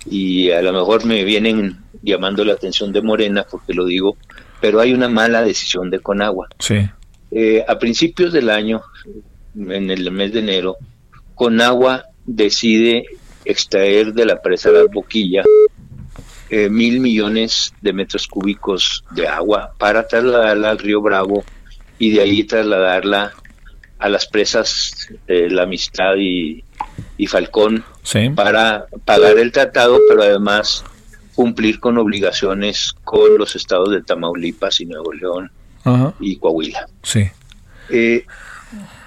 y a lo mejor me vienen llamando la atención de Morena porque lo digo, pero hay una mala decisión de Conagua. Sí. Eh, a principios del año, en el mes de enero, Conagua decide extraer de la presa de la Boquilla eh, mil millones de metros cúbicos de agua para trasladarla al río Bravo y de ahí trasladarla a las presas de La Amistad y, y Falcón para pagar el tratado, pero además cumplir con obligaciones con los estados de Tamaulipas y Nuevo León y Coahuila. Sí. Eh,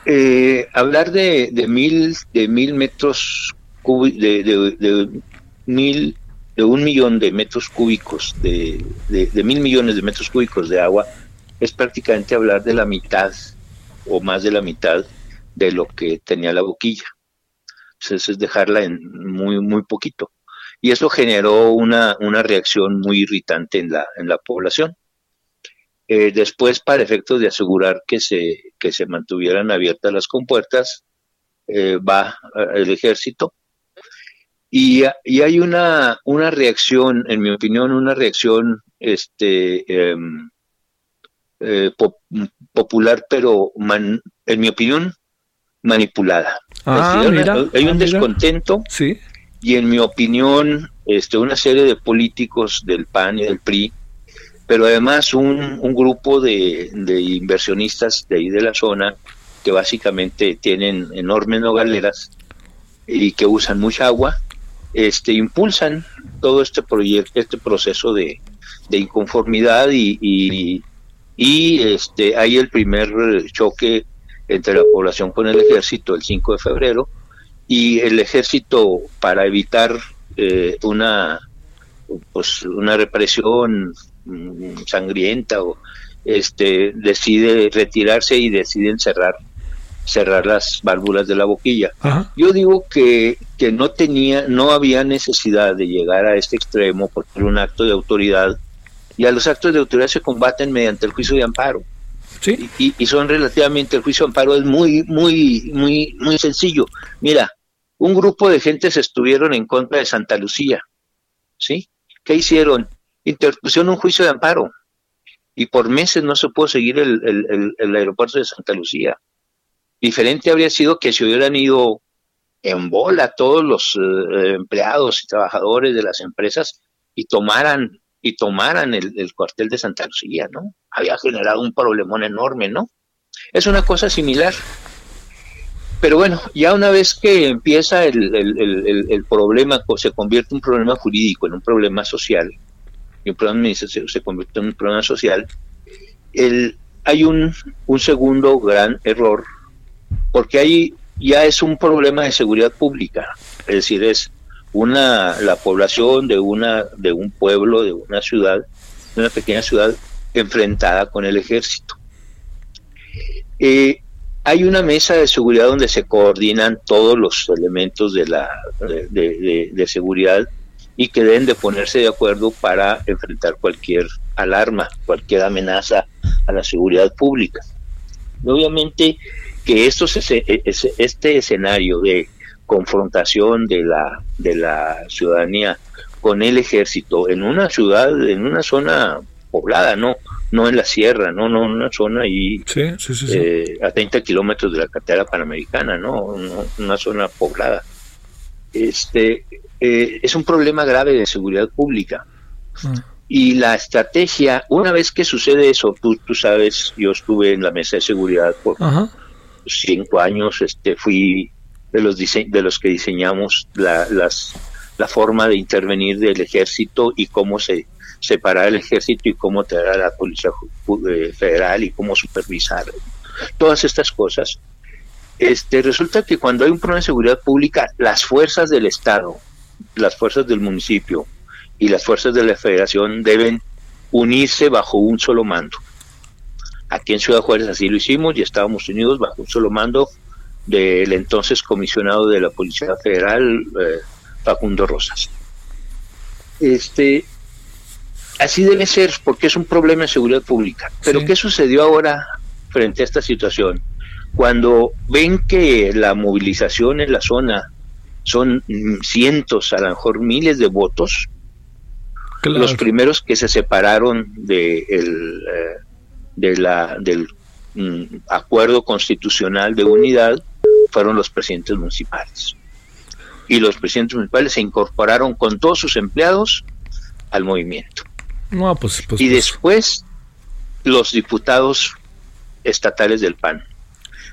eh, hablar de, de, mil de mil metros de, de, mil de un millón de metros cúbicos de, de, mil millones de metros cúbicos de agua es prácticamente hablar de la mitad o más de la mitad de lo que tenía la boquilla es dejarla en muy, muy poquito. Y eso generó una, una reacción muy irritante en la, en la población. Eh, después, para efectos de asegurar que se, que se mantuvieran abiertas las compuertas, eh, va eh, el ejército. Y, y, hay una, una reacción, en mi opinión, una reacción este, em, popular, pero en mi opinión, manipulada. Ah, hay un ah, descontento sí. y en mi opinión este, una serie de políticos del PAN y del PRI, pero además un, un grupo de, de, inversionistas de ahí de la zona que básicamente tienen enormes nogaleras y que usan mucha agua, este, impulsan todo este proyecto, este proceso de, de inconformidad y, y, y este, hay el primer choque entre la población con el ejército el 5 de febrero y el ejército para evitar eh, una pues una represión mm, sangrienta o este decide retirarse y deciden cerrar cerrar las válvulas de la boquilla. Yo digo que, que no tenía, no había necesidad de llegar a este extremo por un acto de autoridad y a los actos de autoridad se combaten mediante el juicio de amparo. Y, son relativamente, el juicio de amparo es muy, muy, muy, muy sencillo. Mira, un grupo de gentes estuvieron en contra de Santa Lucía, ¿sí? ¿Qué hicieron? Interpusieron un juicio de amparo y por meses no se pudo seguir el, el, aeropuerto de Santa Lucía. Diferente habría sido que se hubieran ido en bola todos los eh, empleados y trabajadores de las empresas y tomaran y tomaran el, cuartel de Santa Lucía, ¿no? Había generado un problemón enorme, ¿no? Es una cosa similar. Pero bueno, ya una vez que empieza el, problema, se convierte en un problema jurídico, en un problema social, y un problema se, se convierte en un problema social, el, hay un, un segundo gran error, porque ahí ya es un problema de seguridad pública, es decir, es una la población de una de un pueblo, de una ciudad, de una pequeña ciudad enfrentada con el ejército. Eh, hay una mesa de seguridad donde se coordinan todos los elementos de la de, seguridad y que deben de ponerse de acuerdo para enfrentar cualquier alarma, cualquier amenaza a la seguridad pública. Obviamente que estos, este escenario de confrontación de la, de la ciudadanía con el ejército en una ciudad, en una zona poblada, no, no en la sierra, no, no, en una zona ahí eh, a 30 kilómetros de la carretera panamericana, no, una zona poblada. Este eh, es un problema grave de seguridad pública. Mm. Y la estrategia, una vez que sucede eso, tú, tú sabes, yo estuve en la mesa de seguridad por cinco años, este, fui de los, de los que diseñamos la, las, la forma de intervenir del ejército y cómo se separar el ejército y cómo traer la policía eh, federal y cómo supervisar todas estas cosas. Este, resulta que cuando hay un problema de seguridad pública, las fuerzas del Estado, las fuerzas del municipio y las fuerzas de la federación deben unirse bajo un solo mando. Aquí en Ciudad Juárez así lo hicimos y estábamos unidos bajo un solo mando del entonces comisionado de la Policía Federal, eh, Facundo Rosas. Este, así debe ser, porque es un problema de seguridad pública. Pero ¿qué sucedió ahora frente a esta situación? Cuando ven que la movilización en la zona son cientos, a lo mejor miles de votos, los primeros que se separaron de el, eh, de la, del mm, acuerdo constitucional de unidad fueron los presidentes municipales. Y los presidentes municipales se incorporaron con todos sus empleados al movimiento. Pues, pues, y pues. después los diputados estatales del PAN,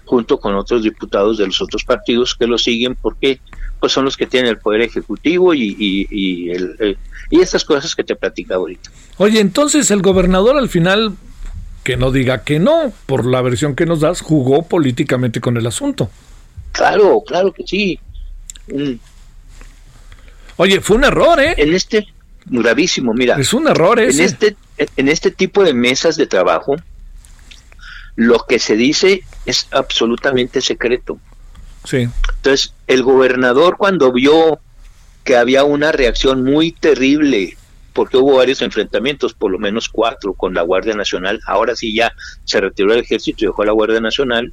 junto con otros diputados de los otros partidos que lo siguen porque pues son los que tienen el poder ejecutivo y, y, el, y estas cosas que te platicaba ahorita. Oye, entonces el gobernador al final, que no diga que no, por la versión que nos das, jugó políticamente con el asunto. Claro, claro que sí. Mm. Oye, fue un error, ¿eh? En este, gravísimo, mira. Es un error ese. En este, en este tipo de mesas de trabajo, lo que se dice es absolutamente secreto. Sí. Entonces, el gobernador cuando vio que había una reacción muy terrible, porque hubo varios enfrentamientos, por lo menos cuatro, con la Guardia Nacional, ahora sí ya se retiró el ejército y dejó a la Guardia Nacional,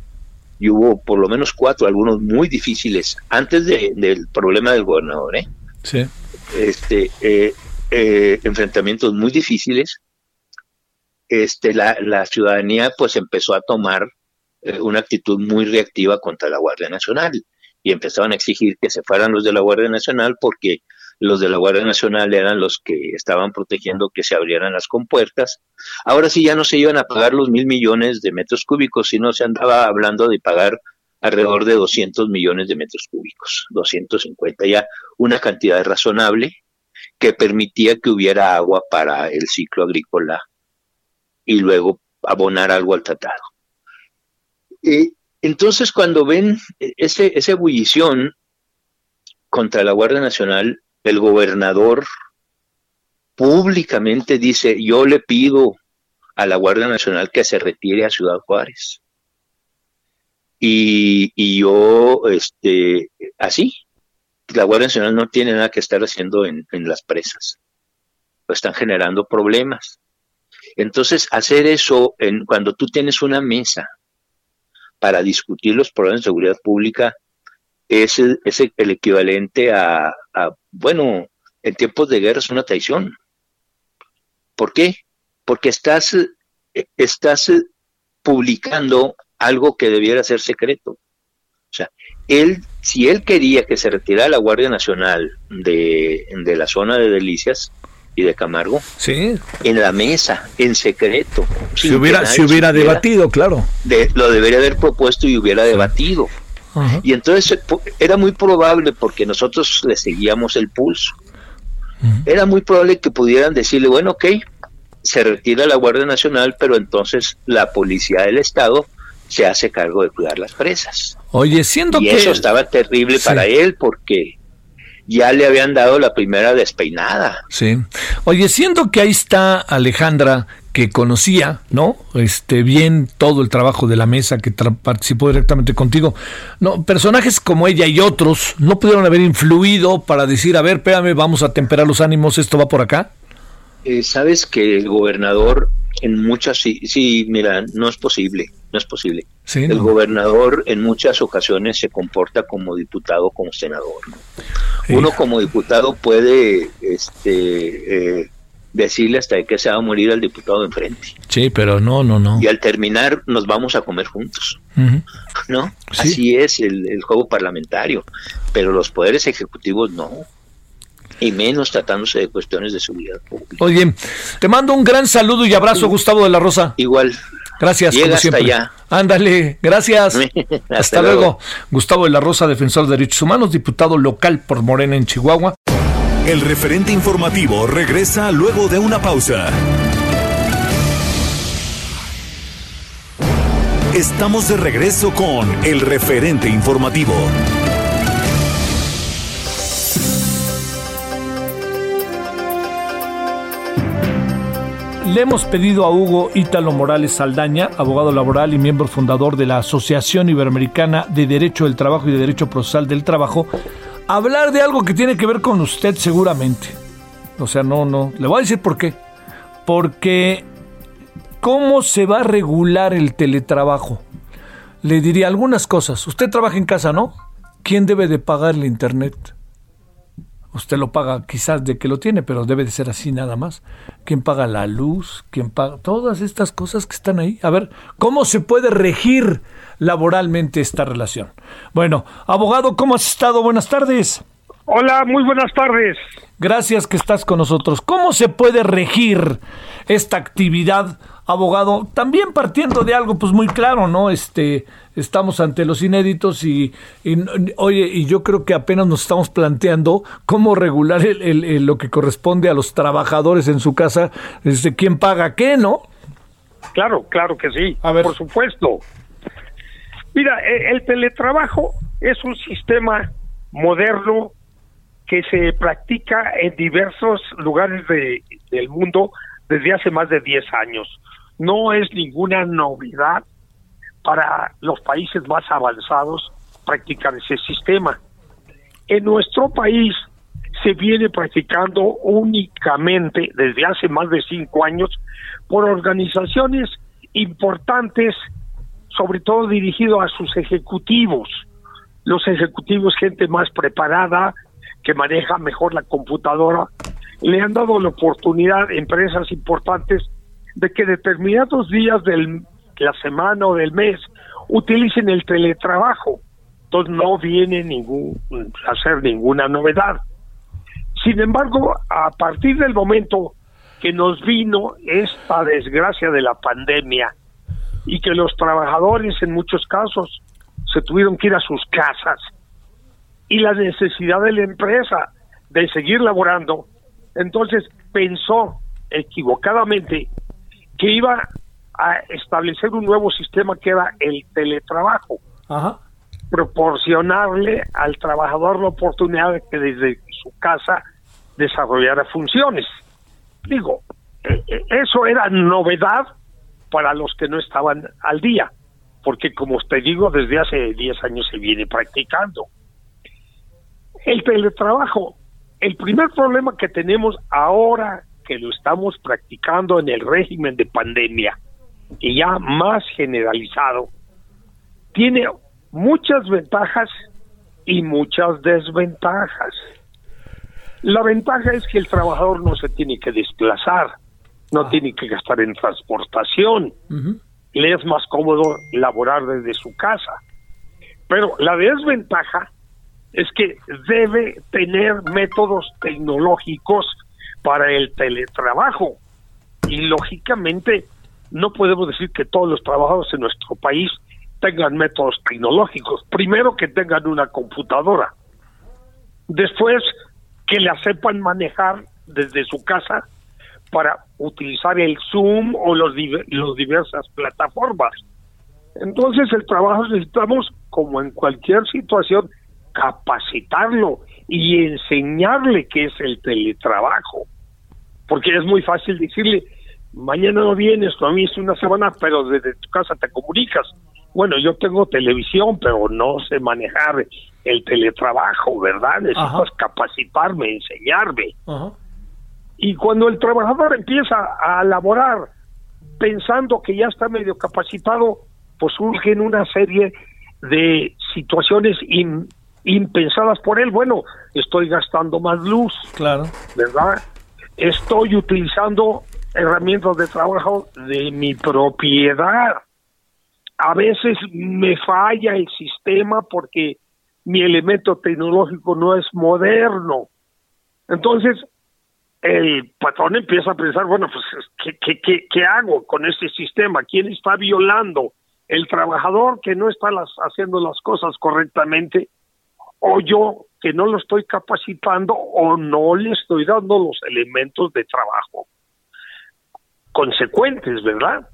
y hubo por lo menos cuatro, algunos muy difíciles, antes del problema del gobernador, ¿eh? Sí. Este, eh, eh, enfrentamientos muy difíciles, este, la, la ciudadanía pues empezó a tomar una actitud muy reactiva contra la Guardia Nacional y empezaron a exigir que se fueran los de la Guardia Nacional porque los de la Guardia Nacional eran los que estaban protegiendo que se abrieran las compuertas. Ahora sí ya no se iban a pagar los mil millones de metros cúbicos, sino se andaba hablando de pagar alrededor de 200 millones de metros cúbicos, 250 ya, una cantidad razonable que permitía que hubiera agua para el ciclo agrícola y luego abonar algo al tratado. Y entonces, cuando ven ese, esa ebullición contra la Guardia Nacional, el gobernador públicamente dice, yo le pido a la Guardia Nacional que se retire a Ciudad Juárez. Y, y yo, este, así, la Guardia Nacional no tiene nada que estar haciendo en, en las presas. Lo están generando problemas. Entonces, hacer eso en, cuando tú tienes una mesa para discutir los problemas de seguridad pública es, el equivalente a, bueno, en tiempos de guerra es una traición. ¿Por qué? Porque estás, estás publicando algo que debiera ser secreto. O sea, él, si él quería que se retirara la Guardia Nacional de, de la zona de Delicias, y de Camargo. Sí. En la mesa, en secreto. Si hubiera, si hubiera debatido, claro. lo debería haber propuesto y hubiera debatido. Y entonces era muy probable, porque nosotros le seguíamos el pulso, era muy probable que pudieran decirle, bueno, ok, se retira la Guardia Nacional, pero entonces la policía del Estado se hace cargo de cuidar las presas. Oye, siendo y que... eso estaba terrible para él, porque ya le habían dado la primera despeinada. Sí. Oye, siendo que ahí está Alejandra, que conocía, ¿no? Este, bien todo el trabajo de la mesa, que participó directamente contigo. No, personajes como ella y otros no pudieron haber influido para decir, a ver, espérame, vamos a temperar los ánimos, esto va por acá. Eh, Sabes que el gobernador en muchas, sí, sí, mira, no es posible, no es posible. el gobernador en muchas ocasiones se comporta como diputado, como senador. Uno como diputado puede este, eh, decirle hasta que se va a morir al diputado de enfrente. Sí, pero no, no, no. Y al terminar nos vamos a comer juntos. ¿No? Así es el, el, juego parlamentario. Pero los poderes ejecutivos no. Y menos tratándose de cuestiones de seguridad pública. Oye, te mando un gran saludo y abrazo, Gustavo de la Rosa. Igual. Gracias, Llega hasta allá. Ándale, gracias. hasta, luego. Gustavo de la Rosa, defensor de derechos humanos, diputado local por Morena en Chihuahua. El referente informativo regresa luego de una pausa. Estamos de regreso con el referente informativo. Le hemos pedido a Hugo Ítalo Morales Saldaña, abogado laboral y miembro fundador de la Asociación Iberoamericana de Derecho del Trabajo y de Derecho Procesal del Trabajo, hablar de algo que tiene que ver con usted seguramente. O sea, no, no. Le voy a decir por qué. Porque ¿cómo se va a regular el teletrabajo? Le diría algunas cosas. Usted trabaja en casa, ¿no? ¿Quién debe de pagar el internet? Usted lo paga quizás de que lo tiene, pero debe de ser así nada más. ¿Quién paga la luz? ¿Quién paga todas estas cosas que están ahí? A ver, ¿cómo se puede regir laboralmente esta relación? Bueno, abogado, ¿cómo has estado? Buenas tardes. Hola, muy buenas tardes. Gracias que estás con nosotros. ¿Cómo se puede regir esta actividad, abogado? También partiendo de algo pues muy claro, ¿no? Este, estamos ante los inéditos y, oye, y yo creo que apenas nos estamos planteando cómo regular el, lo que corresponde a los trabajadores en su casa, este, quién paga qué, ¿no? Claro, claro que sí, a ver. por supuesto. Mira, e, el teletrabajo es un sistema moderno que se practica en diversos lugares de, del mundo desde hace más de 10 años. No es ninguna novedad para los países más avanzados practicar ese sistema. En nuestro país se viene practicando únicamente desde hace más de cinco años por organizaciones importantes, sobre todo dirigido a sus ejecutivos. Los ejecutivos, gente más preparada, que maneja mejor la computadora, le han dado la oportunidad a empresas importantes de que determinados días de la semana o del mes utilicen el teletrabajo. Entonces no viene ningún, a ser ninguna novedad. Sin embargo, a partir del momento que nos vino esta desgracia de la pandemia y que los trabajadores en muchos casos se tuvieron que ir a sus casas y la necesidad de la empresa de seguir laborando, entonces pensó equivocadamente que iba a establecer un nuevo sistema que era el teletrabajo. Proporcionarle al trabajador la oportunidad de que desde su casa desarrollara funciones. Digo, e, e, eso era novedad para los que no estaban al día, porque como te digo, desde hace 10 años se viene practicando. El teletrabajo, el primer problema que tenemos ahora que lo estamos practicando en el régimen de pandemia y ya más generalizado, tiene muchas ventajas y muchas desventajas. La ventaja es que el trabajador no se tiene que desplazar, no ah. tiene que gastar en transportación, le es más cómodo laborar desde su casa. Pero la desventaja es que debe tener métodos tecnológicos para el teletrabajo. Y lógicamente no podemos decir que todos los trabajadores en nuestro país tengan métodos tecnológicos. Primero que tengan una computadora. Después que la sepan manejar desde su casa para utilizar el Zoom o los, los diversas plataformas. Entonces el trabajo necesitamos, como en cualquier situación, capacitarlo y enseñarle qué es el teletrabajo. Porque es muy fácil decirle, mañana no vienes, mí es una semana, pero desde tu casa te comunicas. Bueno, yo tengo televisión, pero no sé manejar el teletrabajo, ¿verdad? Necesitas capacitarme, enseñarme. Y cuando el trabajador empieza a laborar pensando que ya está medio capacitado, pues surgen una serie de situaciones impensadas por él. Bueno, estoy gastando más luz. Claro. ¿Verdad? Estoy utilizando herramientas de trabajo de mi propiedad. A veces me falla el sistema porque mi elemento tecnológico no es moderno. Entonces, el patrón empieza a pensar, bueno, pues, ¿qué, qué, qué, qué hago con este sistema? ¿Quién está violando? ¿El trabajador que no está las, haciendo las cosas correctamente? ¿O yo que no lo estoy capacitando o no le estoy dando los elementos de trabajo consecuentes, ¿verdad?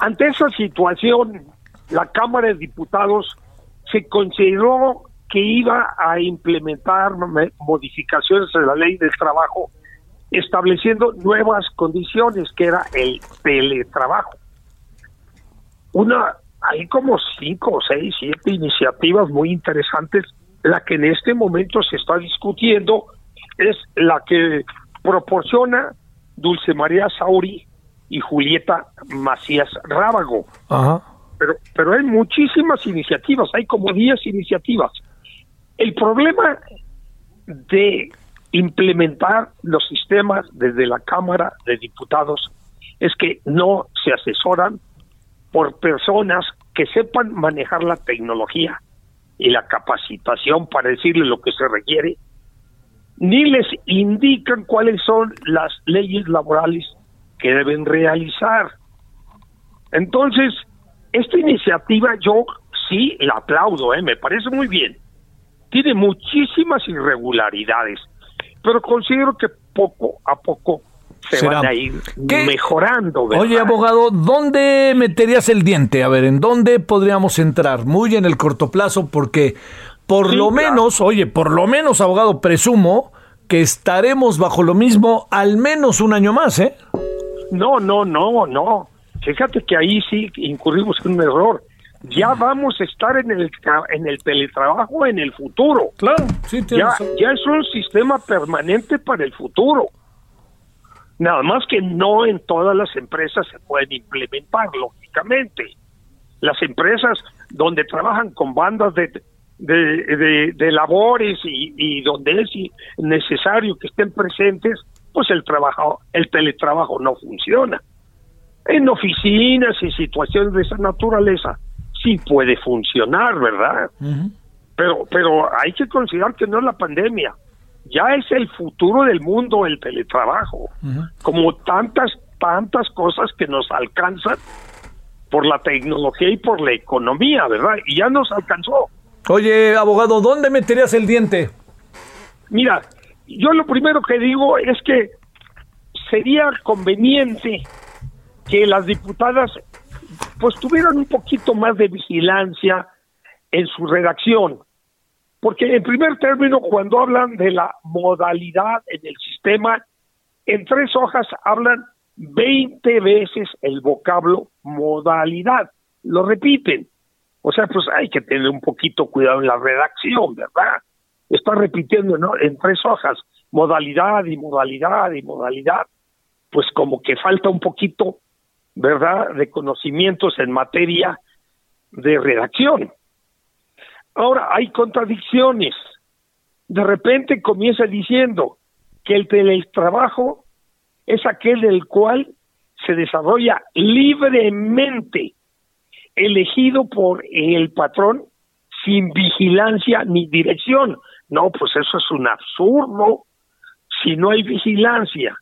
Ante esa situación, la Cámara de Diputados se consideró que iba a implementar modificaciones en la ley del trabajo estableciendo nuevas condiciones que era el teletrabajo. Una, hay como cinco seis, siete iniciativas muy interesantes. La que en este momento se está discutiendo es la que proporciona Dulce María Sauri y Julieta Macías Rábago. Pero, pero hay muchísimas iniciativas, hay como diez iniciativas. El problema de implementar los sistemas desde la Cámara de Diputados es que no se asesoran por personas que sepan manejar la tecnología y la capacitación para decirle lo que se requiere, ni les indican cuáles son las leyes laborales que deben realizar. Entonces, esta iniciativa yo sí la aplaudo, ¿eh? me parece muy bien tiene muchísimas irregularidades, pero considero que poco a poco se van a ir mejorando. Oye, abogado, ¿dónde meterías el diente? A ver, ¿en dónde podríamos entrar? Muy en el corto plazo, porque por lo menos, oye, por lo menos, abogado, presumo que estaremos bajo lo mismo al menos un año más, ¿eh? No, no, no, no. Fíjate que ahí sí incurrimos en un error ya vamos a estar en el en el teletrabajo en el futuro. Claro, sí, ya, ya es un sistema permanente para el futuro. Nada más que no en todas las empresas se pueden implementar, lógicamente. Las empresas donde trabajan con bandas de, de, de, labores y, y, donde es necesario que estén presentes, pues el trabajo, el teletrabajo no funciona. En oficinas y situaciones de esa naturaleza, sí puede funcionar, ¿verdad? Pero pero hay que considerar que no es la pandemia, ya es el futuro del mundo el teletrabajo, como tantas tantas cosas que nos alcanzan por la tecnología y por la economía, ¿verdad? Y ya nos alcanzó. Oye, abogado, ¿dónde meterías el diente? Mira, yo lo primero que digo es que sería conveniente que las diputadas pues tuvieron un poquito más de vigilancia en su redacción. Porque en primer término, cuando hablan de la modalidad en el sistema, en tres hojas hablan 20 veces el vocablo modalidad. Lo repiten. O sea, pues hay que tener un poquito cuidado en la redacción, ¿verdad? Está repitiendo en tres hojas modalidad y modalidad y modalidad. Pues como que falta un poquito ¿verdad?, de conocimientos en materia de redacción. Ahora, hay contradicciones. De repente comienza diciendo que el teletrabajo es aquel del cual se desarrolla libremente, elegido por el patrón sin vigilancia ni dirección. No, pues eso es un absurdo. Si no hay vigilancia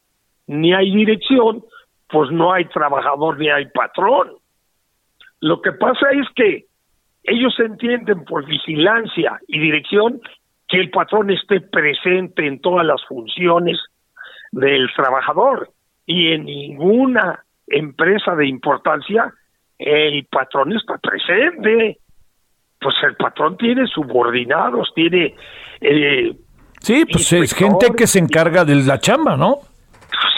ni hay dirección, pues no hay trabajador ni hay patrón. Lo que pasa es que ellos entienden por vigilancia y dirección que el patrón esté presente en todas las funciones del trabajador y en ninguna empresa de importancia el patrón está presente. Pues el patrón tiene subordinados, tiene... Eh, sí, pues es gente que se encarga de la chamba, ¿no?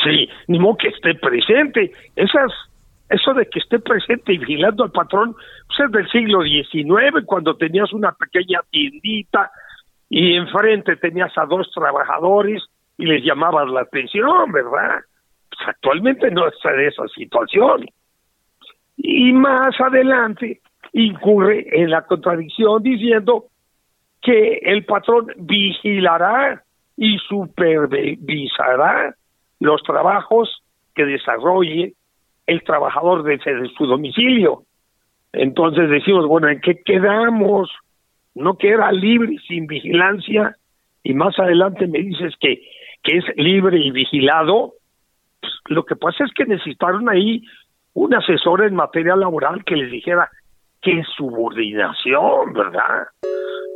Sí, ni modo que esté presente. Esas, eso de que esté presente y vigilando al patrón, pues es del siglo XIX, cuando tenías una pequeña tiendita y enfrente tenías a dos trabajadores y les llamabas la atención, ¿verdad? Pues actualmente no está de esa situación. Y más adelante incurre en la contradicción diciendo que el patrón vigilará y supervisará los trabajos que desarrolle el trabajador desde su domicilio. Entonces decimos, bueno, ¿en qué quedamos? No queda libre sin vigilancia y más adelante me dices que, que es libre y vigilado. Pues, lo que pasa es que necesitaron ahí un asesor en materia laboral que les dijera qué subordinación, ¿verdad?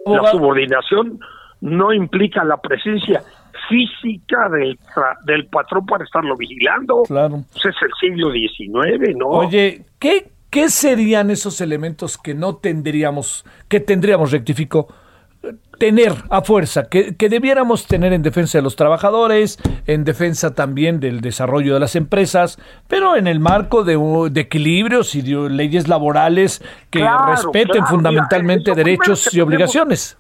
La subordinación no implica la presencia física del, del patrón para estarlo vigilando. Claro. Pues es el siglo XIX, ¿no? Oye, ¿qué, ¿qué serían esos elementos que no tendríamos, que tendríamos, rectifico, tener a fuerza, que, que, debiéramos tener en defensa de los trabajadores, en defensa también del desarrollo de las empresas, pero en el marco de, de equilibrios y de leyes laborales que Claro, respeten claro, fundamentalmente mira, primero derechos y obligaciones.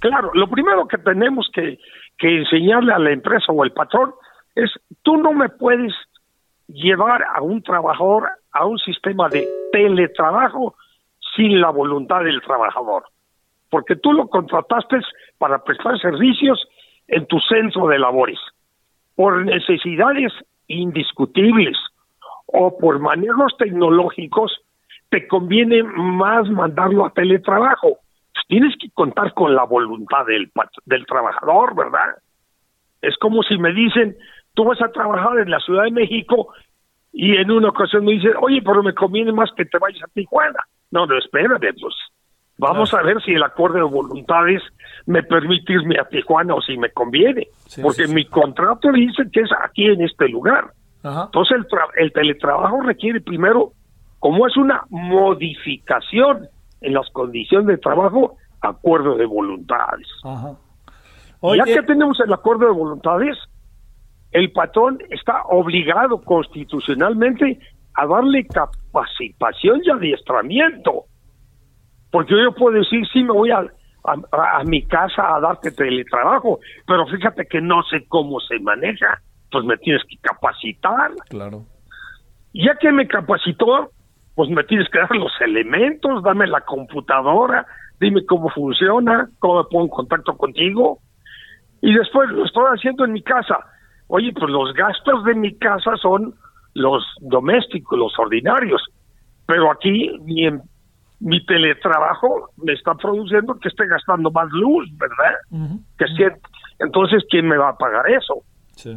Claro, lo primero que tenemos que, que enseñarle a la empresa o al patrón es, tú no me puedes llevar a un trabajador a un sistema de teletrabajo sin la voluntad del trabajador, porque tú lo contrataste para prestar servicios en tu centro de labores, por necesidades indiscutibles o por manejos tecnológicos, te conviene más mandarlo a teletrabajo. Tienes que contar con la voluntad del, del trabajador, ¿verdad? Es como si me dicen, tú vas a trabajar en la Ciudad de México y en una ocasión me dicen, oye, pero me conviene más que te vayas a Tijuana. No, no, espérate, pues vamos a ver si el acuerdo de voluntades me permite irme a Tijuana o si me conviene, Sí, porque sí, sí. mi contrato dice que es aquí en este lugar. Ajá. Entonces el, tra- el teletrabajo requiere primero, como es una modificación en las condiciones de trabajo, acuerdo de voluntades. Ajá. Ya que tenemos el acuerdo de voluntades, el patrón está obligado constitucionalmente a darle capacitación y adiestramiento. Porque yo puedo decir, sí, me voy a, a, a mi casa a darte teletrabajo, pero fíjate que no sé cómo se maneja, pues me tienes que capacitar. claro. Ya que me capacitó, pues me tienes que dar los elementos, dame la computadora, dime cómo funciona, cómo me pongo en contacto contigo. Y después lo estoy haciendo en mi casa. Oye, pues los gastos de mi casa son los domésticos, los ordinarios. Pero aquí mi, em- mi teletrabajo me está produciendo que esté gastando más luz, ¿verdad? Que si- entonces, ¿quién me va a pagar eso? Sí.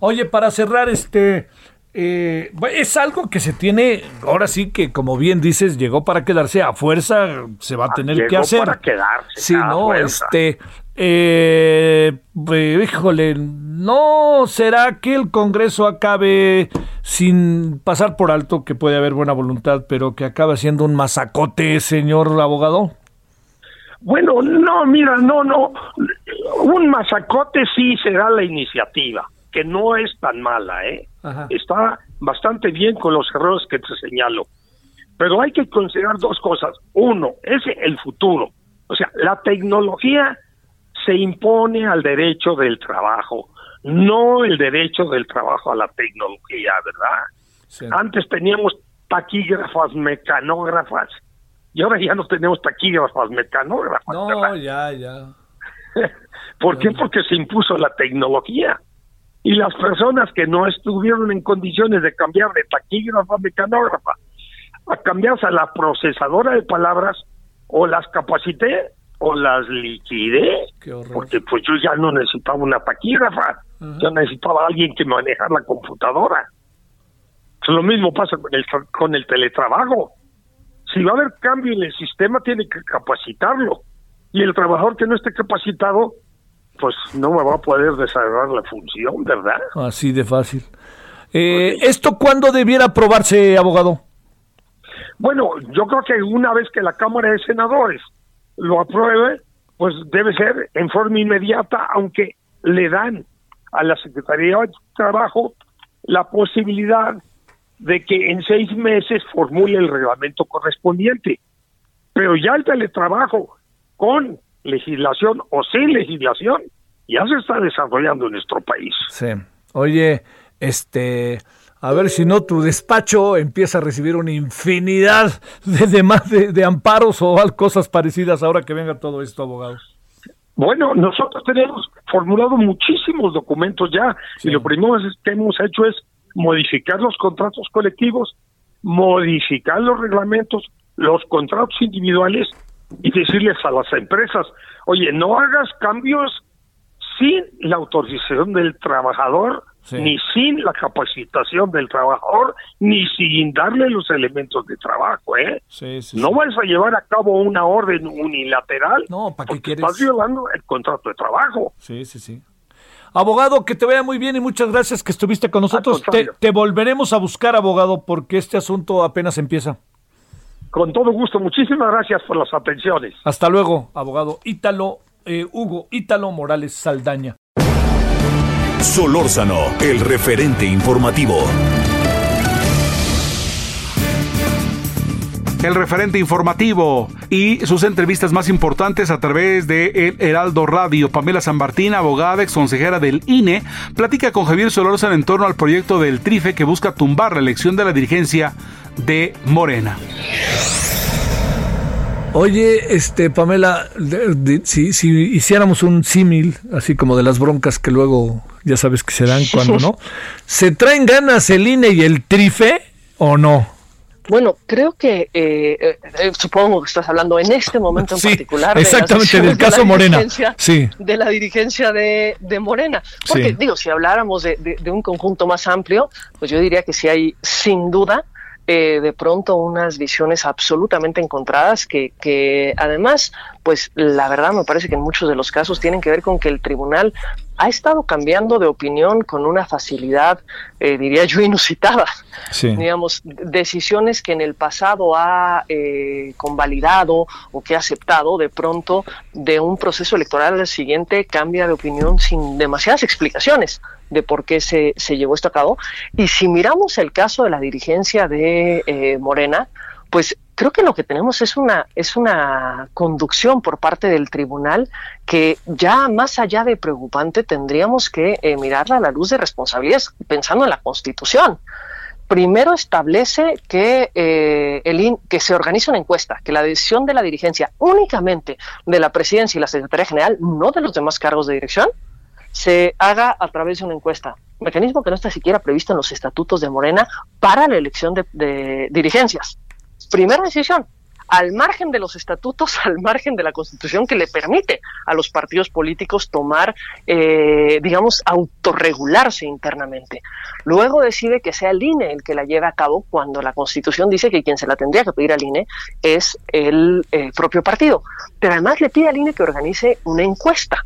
Oye, para cerrar, este eh, es algo que se tiene, ahora sí que como bien dices, llegó para quedarse a fuerza, se va a tener Llegó que hacer. para quedarse, Sí, no, fuerza. este, eh, eh, híjole, no será que el Congreso acabe sin pasar por alto que puede haber buena voluntad, pero que acabe siendo un masacote, señor abogado. Bueno, no, mira, no, no. Un masacote sí será la iniciativa, que no es tan mala, ¿eh? Ajá. Está bastante bien con los errores que te señalo. Pero hay que considerar dos cosas. Uno, es el futuro. O sea, la tecnología se impone al derecho del trabajo, no el derecho del trabajo a la tecnología, ¿verdad? Sí. Antes teníamos taquígrafas, mecanógrafas, y ahora ya no tenemos taquígrafas, mecanógrafas. No, ¿verdad? ya, ya. ¿Por qué? Porque se impuso la tecnología. Y las personas que no estuvieron en condiciones de cambiar de taquígrafa a mecanógrafa a cambiarse a la procesadora de palabras, o las capacité o las liquidé. Porque pues yo ya no necesitaba una taquígrafa, Ajá. yo necesitaba a alguien que manejara la computadora. Pues lo mismo pasa con el, con el teletrabajo. Si va a haber cambio en el sistema, tiene que capacitarlo. Y el trabajador que no esté capacitado, pues no me va a poder desarrollar la función, ¿verdad? Así de fácil. Eh, ¿Esto cuándo debiera aprobarse, abogado? Bueno, yo creo que una vez que la Cámara de Senadores lo apruebe, pues debe ser en forma inmediata, aunque le dan a la Secretaría de Trabajo la posibilidad de que en seis meses formule el reglamento correspondiente. Pero ya el teletrabajo, con legislación o sin legislación, ya se está desarrollando en nuestro país. Sí. Oye, este, A ver si no tu despacho empieza a recibir una infinidad de, de, de amparos o cosas parecidas ahora que venga todo esto, abogado. Bueno, nosotros tenemos formulado muchísimos documentos ya y lo primero que hemos hecho es modificar los contratos colectivos, modificar los reglamentos, los contratos individuales y decirles a las empresas, oye, no hagas cambios sin la autorización del trabajador, ni sin la capacitación del trabajador, ni sin darle los elementos de trabajo, ¿eh? no vas a llevar a cabo una orden unilateral no, ¿para qué quieres? estás violando el contrato de trabajo. Sí, sí, sí. Abogado, que te vaya muy bien y muchas gracias que estuviste con nosotros. Te, te, volveremos a buscar, abogado, porque este asunto apenas empieza. Con todo gusto, muchísimas gracias por las atenciones. Hasta luego, abogado Ítalo, eh, Hugo Ítalo Morales Saldaña. Solórzano, el referente informativo. El referente informativo y sus entrevistas más importantes a través de El Heraldo Radio. Pamela San Martín, abogada, ex consejera del INE, platica con Javier Solórzano en torno al proyecto del TRIFE que busca tumbar la elección de la dirigencia de Morena. Oye, este Pamela, si, hiciéramos un símil, así como de las broncas que luego ya sabes que se dan cuando no, ¿se traen ganas el INE y el TRIFE o no? Bueno, creo que eh, eh, supongo que estás hablando en este momento en particular. Exactamente, del caso Morena. Sí. De la dirigencia de, Morena. Porque, digo, si habláramos de, de, un conjunto más amplio, pues yo diría que sí hay, sin duda, eh, de pronto unas visiones absolutamente encontradas que, que además, pues la verdad me parece que en muchos de los casos tienen que ver con que el tribunal ha estado cambiando de opinión con una facilidad, eh, diría yo, inusitada. Digamos, decisiones que en el pasado ha eh, convalidado o que ha aceptado, de pronto, de un proceso electoral al siguiente cambia de opinión sin demasiadas explicaciones de por qué se, se llevó esto a cabo. Y si miramos el caso de la dirigencia de eh, Morena, pues creo que lo que tenemos es una, es una conducción por parte del tribunal que ya más allá de preocupante tendríamos que eh, mirarla a la luz de responsabilidades pensando en la Constitución. Primero establece que, eh, el que se organiza una encuesta, que la decisión de la dirigencia únicamente de la presidencia y la secretaría general, no de los demás cargos de dirección, se haga a través de una encuesta, mecanismo que no está siquiera previsto en los estatutos de Morena para la elección de, dirigencias. Primera decisión, al margen de los estatutos, al margen de la constitución que le permite a los partidos políticos tomar, eh, digamos, autorregularse internamente. Luego decide que sea el INE el que la lleve a cabo cuando la constitución dice que quien se la tendría que pedir al INE es el eh, propio partido. Pero además le pide al INE que organice una encuesta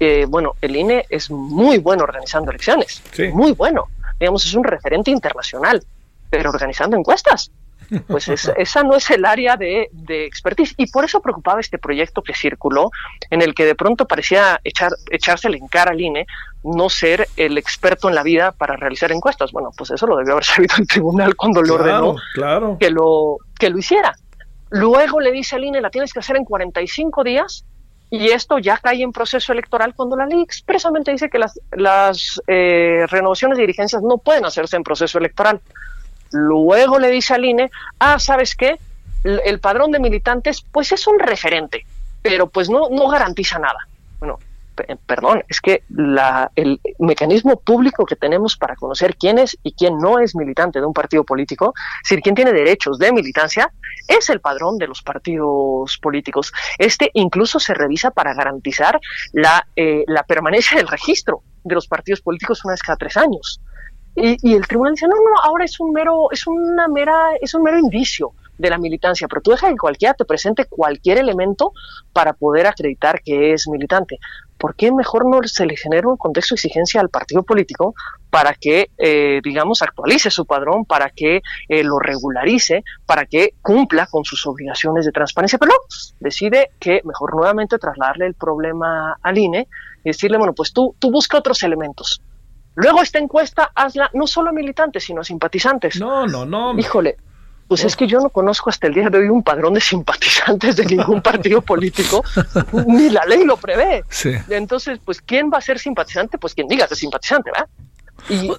eh, bueno, el INE es muy bueno organizando elecciones, muy bueno. Digamos, es un referente internacional, pero organizando encuestas. Pues esa no es el área de, expertise. Y por eso preocupaba este proyecto que circuló, en el que de pronto parecía echar, echársele en cara al INE no ser el experto en la vida para realizar encuestas. Bueno, pues eso lo debió haber sabido el tribunal cuando le ordenó Que, lo, que lo hiciera. Luego le dice al INE, la tienes que hacer en 45 días y esto ya cae en proceso electoral cuando la ley expresamente dice que las, las eh, renovaciones de dirigencias no pueden hacerse en proceso electoral. Luego le dice al INE, ah, ¿sabes qué? El, padrón de militantes, pues es un referente, pero pues no, no garantiza nada. Bueno, perdón, es que el mecanismo público que tenemos para conocer quién es y quién no es militante de un partido político, es decir, quién tiene derechos de militancia, es el padrón de los partidos políticos. Este incluso se revisa para garantizar la, eh, permanencia del registro de los partidos políticos una vez cada tres años. Y, y, el tribunal dice, no, no, ahora es un mero, es una mera, es un mero indicio de la militancia, pero tú deja que cualquiera te presente cualquier elemento para poder acreditar que es militante. ¿Por qué mejor no se le genera un contexto de exigencia al partido político para que, eh, digamos, actualice su padrón, para que eh, lo regularice, para que cumpla con sus obligaciones de transparencia? Pero no, decide que mejor nuevamente trasladarle el problema al INE y decirle, bueno, pues tú, tú busca otros elementos. Luego esta encuesta hazla no solo a militantes, sino a simpatizantes. No, no, no. Híjole, pues es que yo no conozco hasta el día de hoy un padrón de simpatizantes de ningún partido político, ni la ley lo prevé. Entonces, pues, ¿quién va a ser simpatizante? Pues quien diga que es simpatizante, ¿verdad? Y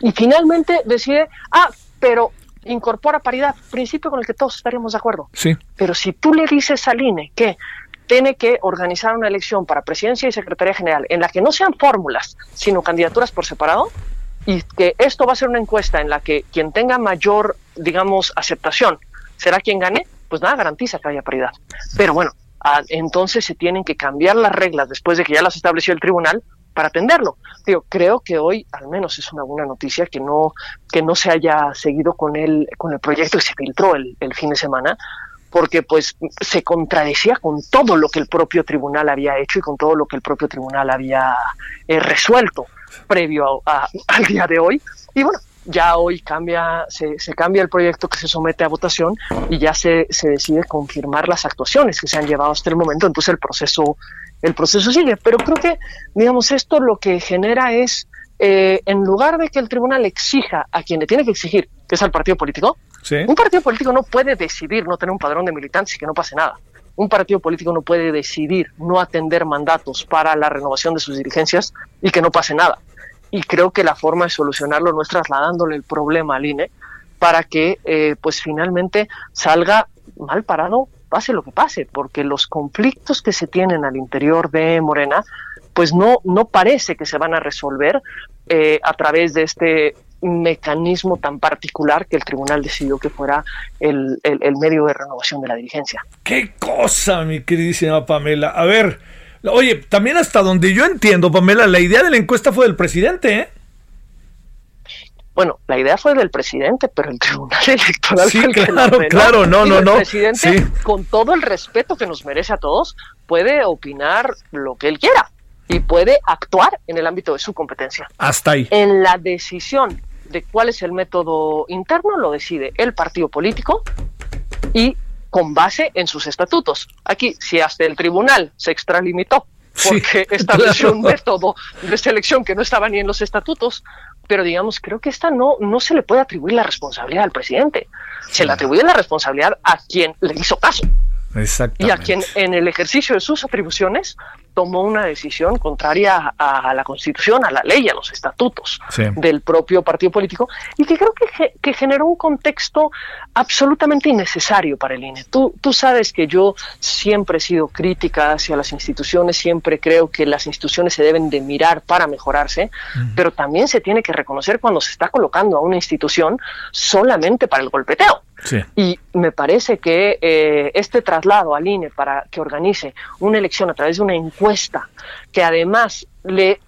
Y finalmente decide, ah, pero incorpora paridad, principio con el que todos estaríamos de acuerdo. Sí. Pero si tú le dices al INE que tiene que organizar una elección para presidencia y secretaría general en la que no sean fórmulas, sino candidaturas por separado, y que esto va a ser una encuesta en la que quien tenga mayor, digamos, aceptación será quien gane, pues nada garantiza que haya paridad. Pero bueno, entonces se tienen que cambiar las reglas después de que ya las estableció el tribunal para atenderlo. Digo, creo que hoy al menos es una buena noticia que no que no se haya seguido con el con el proyecto que se filtró el, fin de semana, porque pues se contradecía con todo lo que el propio tribunal había hecho y con todo lo que el propio tribunal había eh, resuelto previo al día de hoy. Y bueno, ya hoy cambia, se, se, cambia el proyecto que se somete a votación y ya se, se decide confirmar las actuaciones que se han llevado hasta el momento. Entonces el proceso, el proceso sigue. Pero creo que, digamos, esto lo que genera es, eh, en lugar de que el tribunal exija a quien le tiene que exigir, que es al partido político, un partido político no puede decidir no tener un padrón de militantes y que no pase nada. Un partido político no puede decidir no atender mandatos para la renovación de sus dirigencias y que no pase nada y creo que la forma de solucionarlo no es trasladándole el problema al INE para que eh, pues finalmente salga mal parado pase lo que pase porque los conflictos que se tienen al interior de Morena pues no no parece que se van a resolver eh, a través de este mecanismo tan particular que el tribunal decidió que fuera el, el, el medio de renovación de la dirigencia. ¡Qué cosa, mi queridísima Pamela! A ver, Oye, también hasta donde yo entiendo, Pamela, la idea de la encuesta fue del presidente, ¿eh? Bueno, la idea fue del presidente, pero el Tribunal Electoral sí, claro, claro, no, no, no. El presidente, con todo el respeto que nos merece a todos, puede opinar lo que él quiera y puede actuar en el ámbito de su competencia. Hasta ahí. En la decisión de cuál es el método interno lo decide el partido político y con base en sus estatutos. Aquí, si hasta el tribunal se extralimitó porque estableció un método de selección que no estaba ni en los estatutos, pero digamos, creo que esta no, no se le puede atribuir la responsabilidad al presidente, se le atribuye la responsabilidad a quien le hizo caso. Y a quien en el ejercicio de sus atribuciones tomó una decisión contraria a, la Constitución, a la ley, a los estatutos del propio partido político y que creo que, que, generó un contexto absolutamente innecesario para el INE. Tú, tú sabes que yo siempre he sido crítica hacia las instituciones, siempre creo que las instituciones se deben de mirar para mejorarse, pero también se tiene que reconocer cuando se está colocando a una institución solamente para el golpeteo. Y me parece que eh, este traslado al INE para que organice una elección a través de una encuesta que además le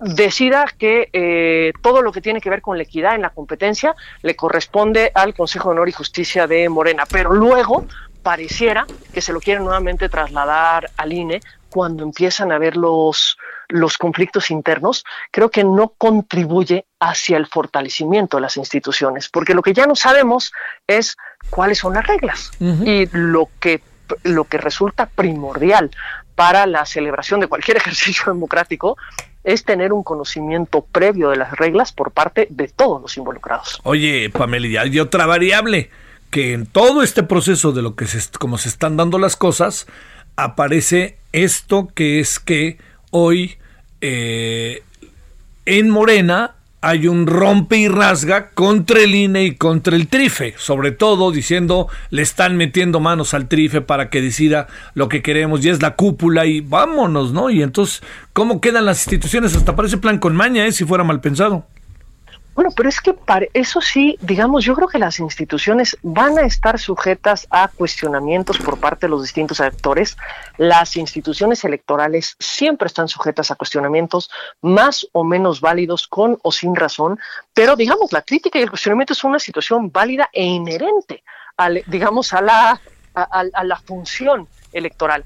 decida que eh, todo lo que tiene que ver con la equidad en la competencia le corresponde al Consejo de Honor y Justicia de Morena, pero luego pareciera que se lo quieren nuevamente trasladar al INE cuando empiezan a ver los, los conflictos internos, creo que no contribuye hacia el fortalecimiento de las instituciones, porque lo que ya no sabemos es cuáles son las reglas y lo que, lo que resulta primordial para la celebración de cualquier ejercicio democrático es tener un conocimiento previo de las reglas por parte de todos los involucrados. Oye, Pamela, hay otra variable que en todo este proceso de lo que se, como se están dando las cosas, aparece esto que es que hoy eh, en Morena hay un rompe y rasga contra el INE y contra el TRIFE, sobre todo diciendo le están metiendo manos al TRIFE para que decida lo que queremos y es la cúpula y vámonos, ¿no? Y entonces, ¿cómo quedan las instituciones? Hasta parece plan con maña, ¿eh? Si fuera mal pensado. Bueno, pero es que para eso sí, digamos, yo creo que las instituciones van a estar sujetas a cuestionamientos por parte de los distintos actores. Las instituciones electorales siempre están sujetas a cuestionamientos más o menos válidos, con o sin razón, pero digamos, la crítica y el cuestionamiento es una situación válida e inherente, al, digamos, a la, a la función electoral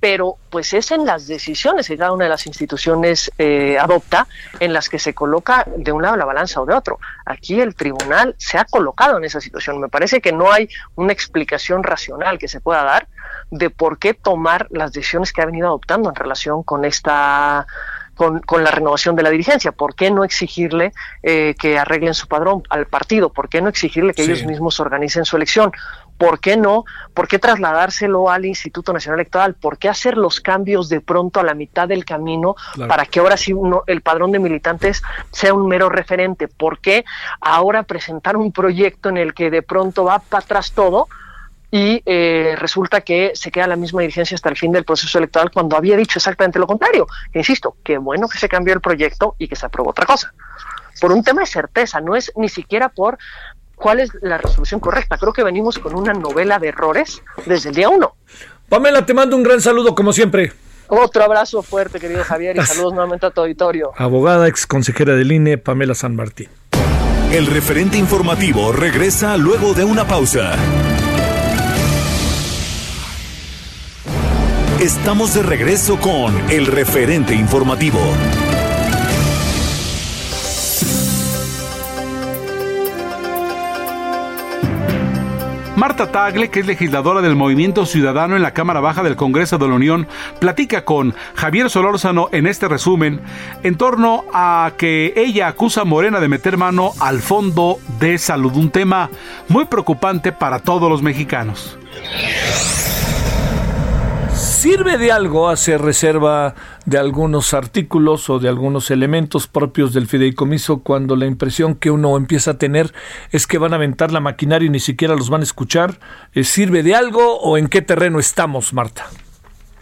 pero pues es en las decisiones que cada una de las instituciones eh, adopta en las que se coloca de un lado la balanza o de otro. Aquí el tribunal se ha colocado en esa situación. Me parece que no hay una explicación racional que se pueda dar de por qué tomar las decisiones que ha venido adoptando en relación con esta con, con, la renovación de la dirigencia. ¿Por qué no exigirle eh, que arreglen su padrón al partido? ¿Por qué no exigirle que ellos mismos organicen su elección? ¿Por qué no? ¿Por qué trasladárselo al Instituto Nacional Electoral? ¿Por qué hacer los cambios de pronto a la mitad del camino para que ahora sí uno, el padrón de militantes sea un mero referente? ¿Por qué ahora presentar un proyecto en el que de pronto va para atrás todo? y eh, resulta que se queda la misma dirigencia hasta el fin del proceso electoral cuando había dicho exactamente lo contrario. insisto, qué bueno que se cambió el proyecto y que se aprobó otra cosa. Por un tema de certeza, no es ni siquiera por cuál es la resolución correcta. Creo que venimos con una novela de errores desde el día uno. Pamela, te mando un gran saludo como siempre. Otro abrazo fuerte, querido Javier, y saludos nuevamente a tu auditorio. Abogada, ex consejera del INE, Pamela San Martín. El referente informativo regresa luego de una pausa. Estamos de regreso con el referente informativo. Marta Tagle, que es legisladora del Movimiento Ciudadano en la Cámara Baja del Congreso de la Unión, platica con Javier Solórzano en este resumen en torno a que ella acusa a Morena de meter mano al Fondo de Salud, un tema muy preocupante para todos los mexicanos. ¿Sirve de algo hacer reserva de algunos artículos o de algunos elementos propios del fideicomiso cuando la impresión que uno empieza a tener es que van a aventar la maquinaria y ni siquiera los van a escuchar? Eh, ¿Sirve de algo o en qué terreno estamos, Marta?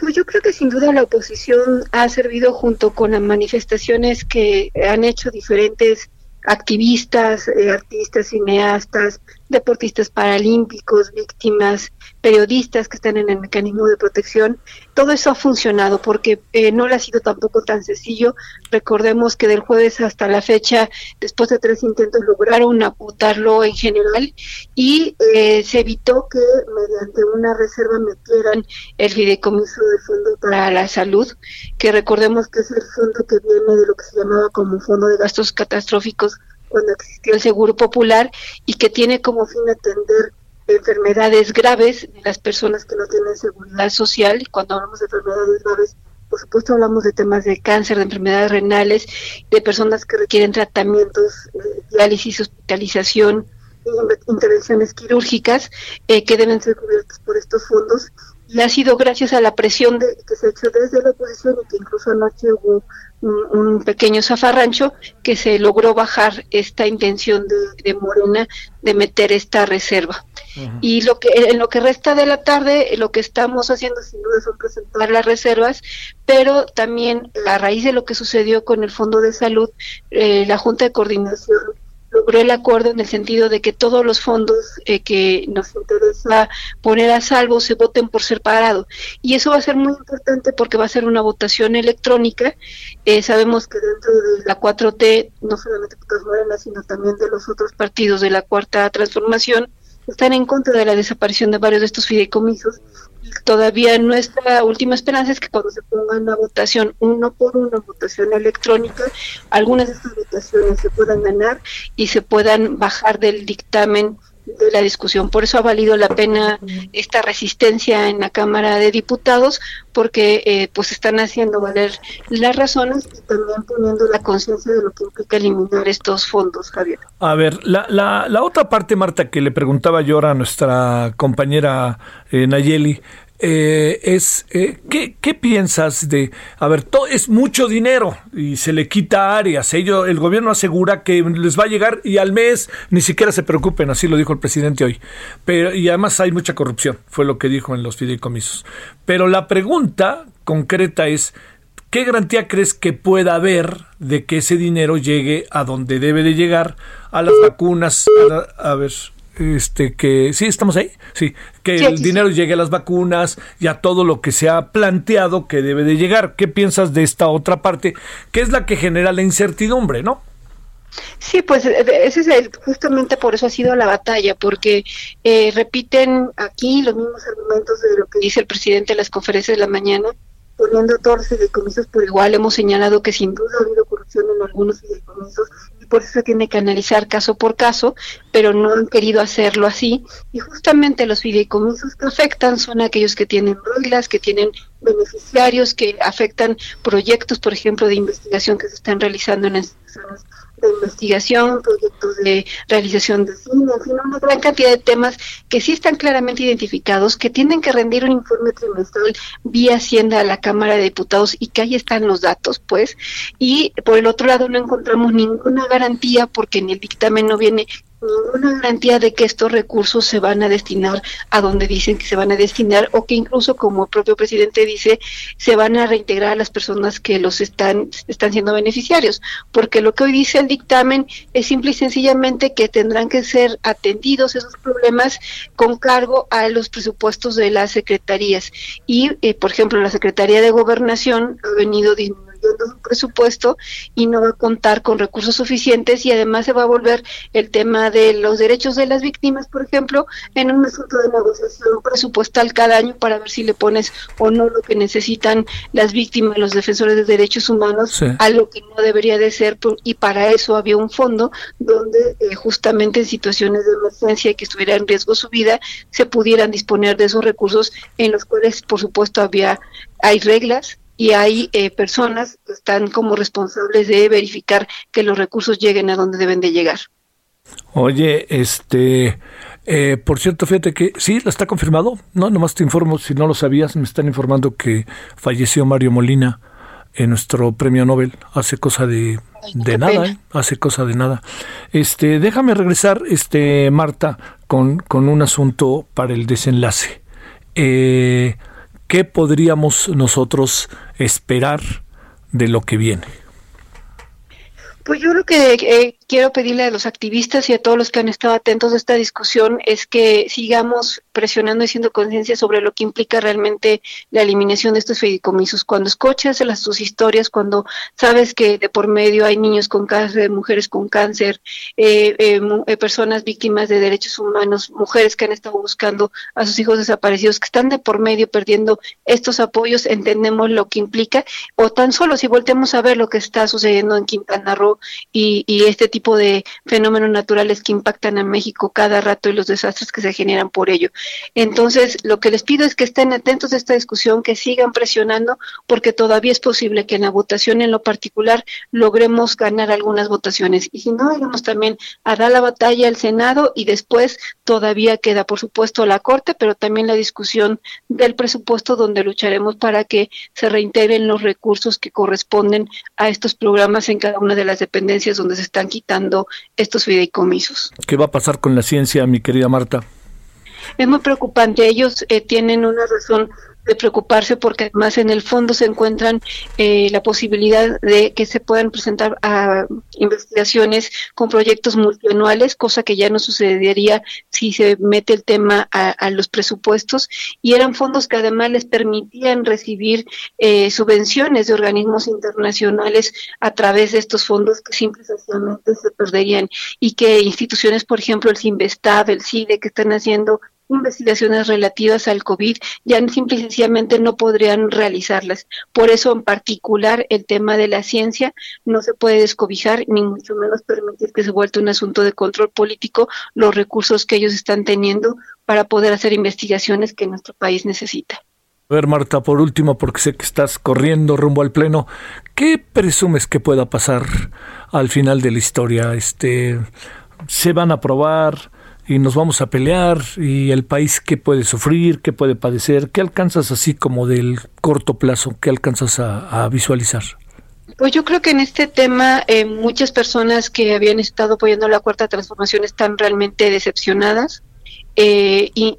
Pues yo creo que sin duda la oposición ha servido junto con las manifestaciones que han hecho diferentes activistas, eh, artistas, cineastas, deportistas paralímpicos, víctimas, periodistas que están en el mecanismo de protección. Todo eso ha funcionado porque eh, no le ha sido tampoco tan sencillo. Recordemos que del jueves hasta la fecha, después de tres intentos, lograron apuntarlo en general y eh, se evitó que mediante una reserva metieran el fideicomiso de fondo para la salud, que recordemos que es el fondo que viene de lo que se llamaba como fondo de gastos catastróficos cuando existió el Seguro Popular y que tiene como fin atender enfermedades graves de las personas que no tienen seguridad social. Y cuando hablamos de enfermedades graves, por supuesto hablamos de temas de cáncer, de enfermedades renales, de personas que requieren tratamientos, eh, diálisis, hospitalización, intervenciones quirúrgicas eh, que deben ser cubiertas por estos fondos. Y ha sido gracias a la presión de, que se ha hecho desde la oposición y que incluso anoche hubo un, pequeño zafarrancho que se logró bajar esta intención de, Morena de meter esta reserva. Y lo que en lo que resta de la tarde, lo que estamos haciendo sin duda son presentar las reservas, pero también a raíz de lo que sucedió con el Fondo de Salud, eh, la Junta de Coordinación logró el acuerdo en el sentido de que todos los fondos eh, que nos interesa poner a salvo se voten por separado. Y eso va a ser muy importante porque va a ser una votación electrónica. Eh, sabemos que dentro de la 4T, no solamente de Morena, sino también de los otros partidos de la Cuarta Transformación, están en contra de la desaparición de varios de estos fideicomisos todavía nuestra última esperanza es que cuando se ponga una votación uno por uno, votación electrónica, algunas de estas votaciones se puedan ganar y se puedan bajar del dictamen de la discusión. Por eso ha valido la pena esta resistencia en la Cámara de Diputados, porque eh, pues están haciendo valer las razones y también poniendo la conciencia de lo que implica eliminar estos fondos, Javier. A ver, la, la, la otra parte, Marta, que le preguntaba yo ahora a nuestra compañera eh, Nayeli, eh, es eh, ¿qué, piensas de a ver es mucho dinero y se le quita áreas ello el gobierno asegura que les va a llegar y al mes ni siquiera se preocupen así lo dijo el presidente hoy. Pero y además hay mucha corrupción fue lo que dijo en los fideicomisos. Pero la pregunta concreta es ¿Qué garantía crees que pueda haber de que ese dinero llegue a donde debe de llegar? A las vacunas, a ver, este que sí estamos ahí sí que el dinero llegue a las vacunas y a todo lo que se ha planteado que debe de llegar. Qué piensas de esta otra parte que es la que genera la incertidumbre no Sí, pues ese es el, justamente por eso ha sido la batalla, porque eh, repiten aquí los mismos argumentos de lo que dice el presidente en las conferencias de la mañana, poniendo todos los fideicomisos por igual. Hemos señalado que sin duda ha habido corrupción en algunos fideicomisos por eso tiene que analizar caso por caso, pero no han querido hacerlo así. Y justamente los fideicomisos que afectan son aquellos que tienen reglas, que tienen beneficiarios, que afectan proyectos, por ejemplo, de investigación que se están realizando en instituciones de investigación, proyectos de realización de cine, en fin, una gran cantidad de temas que sí están claramente identificados, que tienen que rendir un informe trimestral vía Hacienda a la Cámara de Diputados y que ahí están los datos, pues. Y por el otro lado no encontramos ninguna garantía porque en el dictamen no viene ninguna garantía de que estos recursos se van a destinar a donde dicen que se van a destinar o que incluso como el propio presidente dice se van a reintegrar a las personas que los están están siendo beneficiarios. Porque lo que hoy dice el dictamen es simple y sencillamente que tendrán que ser atendidos esos problemas con cargo a los presupuestos de las secretarías. Y eh, por ejemplo la secretaría de gobernación ha venido disminuyendo un presupuesto y no va a contar con recursos suficientes y además se va a volver el tema de los derechos de las víctimas, por ejemplo, en un asunto de negociación presupuestal cada año para ver si le pones o no lo que necesitan las víctimas, los defensores de derechos humanos, a lo que no debería de ser y para eso había un fondo donde eh, justamente en situaciones de emergencia que estuviera en riesgo su vida se pudieran disponer de esos recursos en los cuales por supuesto había hay reglas y hay eh, personas que están como responsables de verificar que los recursos lleguen a donde deben de llegar. Oye, este, eh, por cierto, fíjate que sí, ¿la está confirmado. No, nomás te informo, si no lo sabías, me están informando que falleció Mario Molina, en nuestro premio Nobel, hace cosa de, de nada, ¿eh? hace cosa de nada. Este, déjame regresar, este, Marta, con, con un asunto para el desenlace. Eh, ¿qué podríamos nosotros esperar de lo que viene? Pues yo lo que eh, quiero pedirle a los activistas y a todos los que han estado atentos a esta discusión es que sigamos presionando y siendo conciencia sobre lo que implica realmente la eliminación de estos fideicomisos. Cuando escuchas las, sus historias, cuando sabes que de por medio hay niños con cáncer, mujeres con cáncer, eh, eh, eh, personas víctimas de derechos humanos, mujeres que han estado buscando a sus hijos desaparecidos, que están de por medio perdiendo estos apoyos, entendemos lo que implica, o tan solo si volteamos a ver lo que está sucediendo en Quintana Roo y, este tipo de fenómenos naturales que impactan a México cada rato y los desastres que se generan por ello. Entonces, lo que les pido es que estén atentos a esta discusión, que sigan presionando, porque todavía es posible que en la votación en lo particular logremos ganar algunas votaciones. Y si no, iremos también a dar la batalla al Senado y después todavía queda, por supuesto, la Corte, pero también la discusión del presupuesto donde lucharemos para que se reintegren los recursos que corresponden a estos programas en cada una de las dependencias donde se están quitando estos fideicomisos. ¿Qué va a pasar con la ciencia, mi querida Marta? Es muy preocupante. Ellos eh, tienen una razón de preocuparse porque además en el fondo se encuentran eh, la posibilidad de que se puedan presentar investigaciones con proyectos multianuales, cosa que ya no sucedería si se mete el tema a, los presupuestos. Y eran fondos que además les permitían recibir eh, subvenciones de organismos internacionales a través de estos fondos que simplemente se perderían. Y que instituciones, por ejemplo, el CIMBESTAB, el CIDE, que están haciendo investigaciones relativas al COVID ya simple y sencillamente no podrían realizarlas. Por eso, en particular, el tema de la ciencia no se puede descobijar, ni mucho menos permitir que se vuelva un asunto de control político los recursos que ellos están teniendo para poder hacer investigaciones que nuestro país necesita. A ver, Marta, por último, porque sé que estás corriendo rumbo al pleno, ¿qué presumes que pueda pasar al final de la historia? Este, ¿Se van a aprobar? Y nos vamos a pelear y el país qué puede sufrir, qué puede padecer, qué alcanzas así como del corto plazo, qué alcanzas a, visualizar. Pues yo creo que en este tema eh, muchas personas que habían estado apoyando la cuarta transformación están realmente decepcionadas eh, y,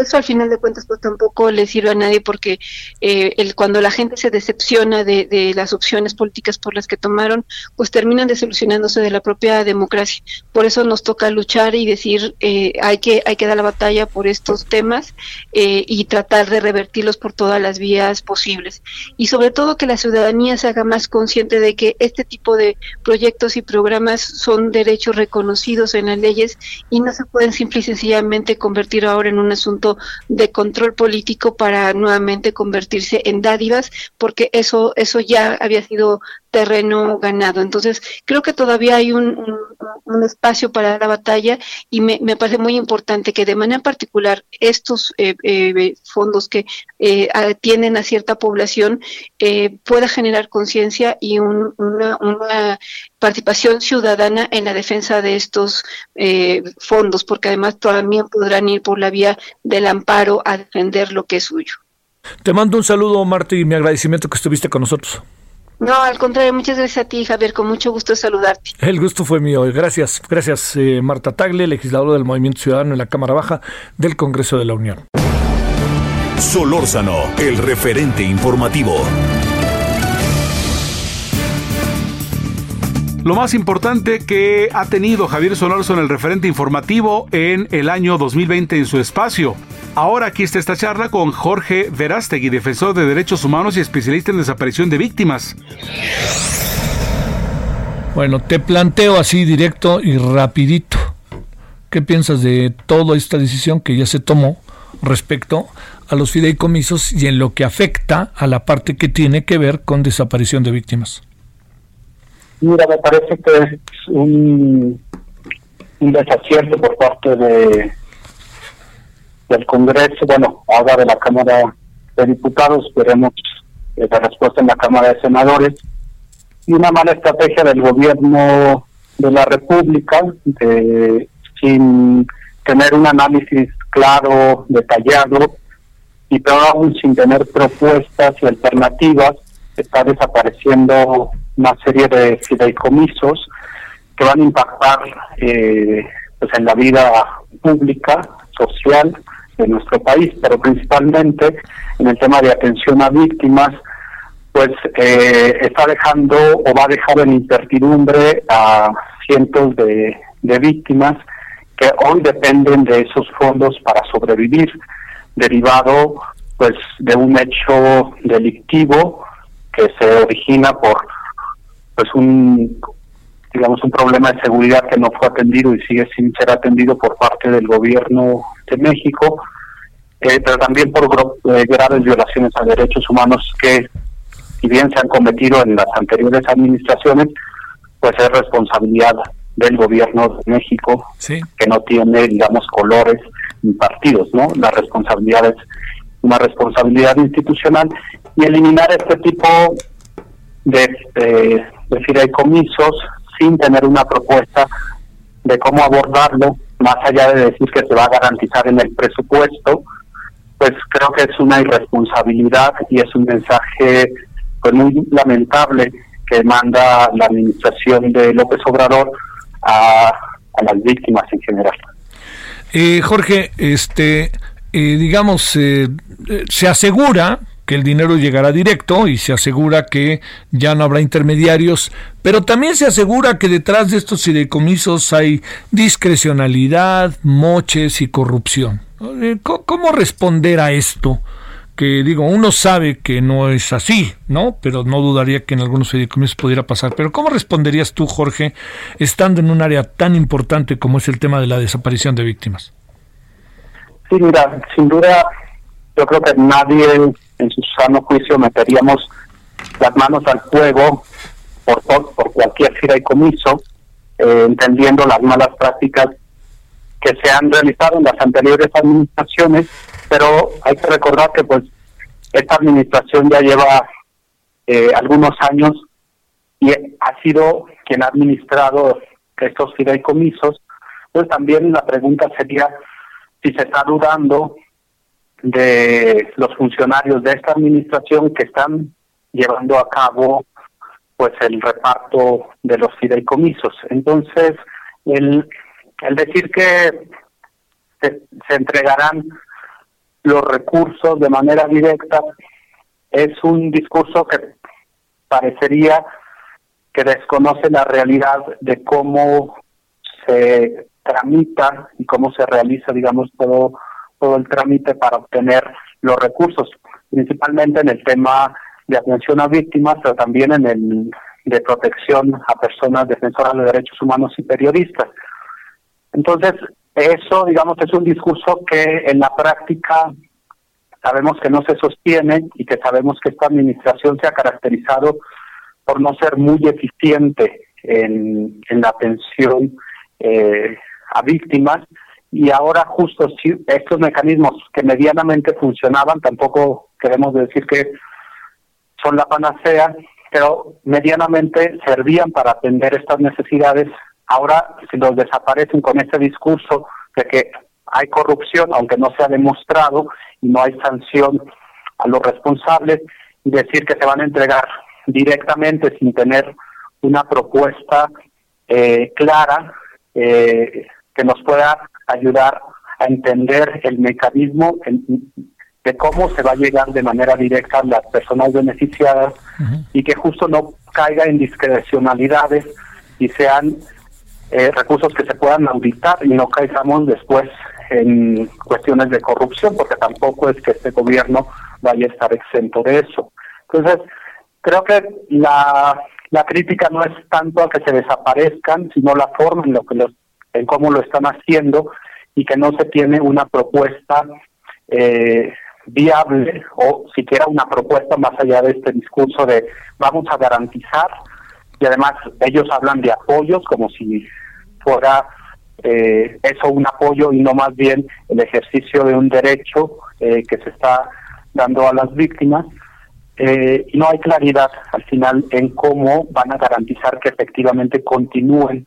eso al final de cuentas pues tampoco le sirve a nadie porque eh, el, cuando la gente se decepciona de, de, las opciones políticas por las que tomaron, pues terminan desilusionándose de la propia democracia. Por eso nos toca luchar y decir eh, hay que hay que dar la batalla por estos temas eh, y tratar de revertirlos por todas las vías posibles. Y sobre todo que la ciudadanía se haga más consciente de que este tipo de proyectos y programas son derechos reconocidos en las leyes y no se pueden simple y sencillamente convertir ahora en un asunto de control político para nuevamente convertirse en dádivas, porque eso, eso ya había sido terreno ganado. Entonces, creo que todavía hay un, espacio para la batalla y me, parece muy importante que de manera particular estos eh, eh, fondos que eh, atienden a cierta población eh, pueda generar conciencia y una, una, participación ciudadana en la defensa de estos fondos, porque además también podrán ir por la vía del amparo a defender lo que es suyo. Te mando un saludo, Marta, y mi agradecimiento que estuviste con nosotros. No, al contrario, muchas gracias a ti, Javier, con mucho gusto saludarte. El gusto fue mío. Gracias, gracias, eh, Marta Tagle, legisladora del Movimiento Ciudadano en la Cámara Baja del Congreso de la Unión. Solórzano, el referente informativo. Lo más importante que ha tenido Javier Solórzano, el referente informativo en el año 2020 en su espacio. Ahora aquí está esta charla con Jorge Verástegui, defensor de derechos humanos y especialista en desaparición de víctimas. Bueno, te planteo así directo y rapidito. ¿Qué piensas de toda esta decisión que ya se tomó respecto a los fideicomisos y en lo que afecta a la parte que tiene que ver con desaparición de víctimas? Mira, me parece que es un, un desacierto por parte de del Congreso, bueno, ahora de la Cámara de Diputados, veremos la respuesta en la Cámara de Senadores, y una mala estrategia del gobierno de la República, de, sin tener un análisis claro, detallado, y peor aún sin tener propuestas y alternativas, está desapareciendo una serie de fideicomisos que van a impactar eh, pues en la vida pública, social, de nuestro país, pero principalmente en el tema de atención a víctimas, pues eh, está dejando o va a dejar en incertidumbre a cientos de, de víctimas que hoy dependen de esos fondos para sobrevivir, derivado pues de un hecho delictivo que se origina por pues un digamos un problema de seguridad que no fue atendido y sigue sin ser atendido por parte del gobierno de México, eh, pero también por eh, graves violaciones a derechos humanos que, si bien se han cometido en las anteriores administraciones, pues es responsabilidad del gobierno de México, que no tiene, digamos, colores ni partidos, ¿no? La responsabilidad es una responsabilidad institucional y eliminar este tipo de, de, de fideicomisos sin tener una propuesta de cómo abordarlo, más allá de decir que se va a garantizar en el presupuesto, pues creo que es una irresponsabilidad y es un mensaje pues muy lamentable que manda la administración de López Obrador a, las víctimas en general. Eh, Jorge, este, eh, digamos, eh, se asegura que el dinero llegará directo y se asegura que ya no habrá intermediarios, pero también se asegura que detrás de estos fideicomisos hay discrecionalidad, moches y corrupción. Eh, ¿Cómo responder a esto? Que digo, uno sabe que no es así, ¿no? Pero no dudaría que en algunos fideicomisos pudiera pasar. Pero ¿cómo responderías tú, Jorge, estando en un área tan importante como es el tema de la desaparición de víctimas? Sí, mira, sin duda, yo creo que nadie en su sano juicio meteríamos las manos al fuego por, por cualquier fideicomiso, eh, entendiendo las malas prácticas que se han realizado en las anteriores administraciones, pero hay que recordar que pues esta administración ya lleva eh, algunos años y ha sido quien ha administrado estos fideicomisos, pues también la pregunta sería si se está dudando de los funcionarios de esta administración que están llevando a cabo pues el reparto de los fideicomisos. Entonces, el, el decir que se, se entregarán los recursos de manera directa es un discurso que parecería que desconoce la realidad de cómo se tramita y cómo se realiza, digamos, todo todo el trámite para obtener los recursos, principalmente en el tema de atención a víctimas, pero también en el de protección a personas defensoras de derechos humanos y periodistas. Entonces, eso, digamos, es un discurso que en la práctica sabemos que no se sostiene y que sabemos que esta administración se ha caracterizado por no ser muy eficiente en, la atención eh, a víctimas y ahora justo si estos mecanismos que medianamente funcionaban, tampoco queremos decir que son la panacea, pero medianamente servían para atender estas necesidades. Ahora, si los desaparecen con este discurso de que hay corrupción, aunque no se ha demostrado, y no hay sanción a los responsables, y decir que se van a entregar directamente sin tener una propuesta eh, clara eh, que nos pueda ayudar a entender el mecanismo de cómo se va a llegar de manera directa a las personas beneficiadas y que justo no caiga en discrecionalidades y sean eh, recursos que se puedan auditar y no caigamos después en cuestiones de corrupción, porque tampoco es que este gobierno vaya a estar exento de eso. Entonces, creo que la, la crítica no es tanto a que se desaparezcan, sino la forma en lo que los, en cómo lo están haciendo y que no se tiene una propuesta eh, viable o siquiera una propuesta más allá de este discurso de vamos a garantizar. Y además ellos hablan de apoyos como si fuera eh, eso un apoyo y no más bien el ejercicio de un derecho eh, que se está dando a las víctimas. Eh, y no hay claridad al final en cómo van a garantizar que efectivamente continúen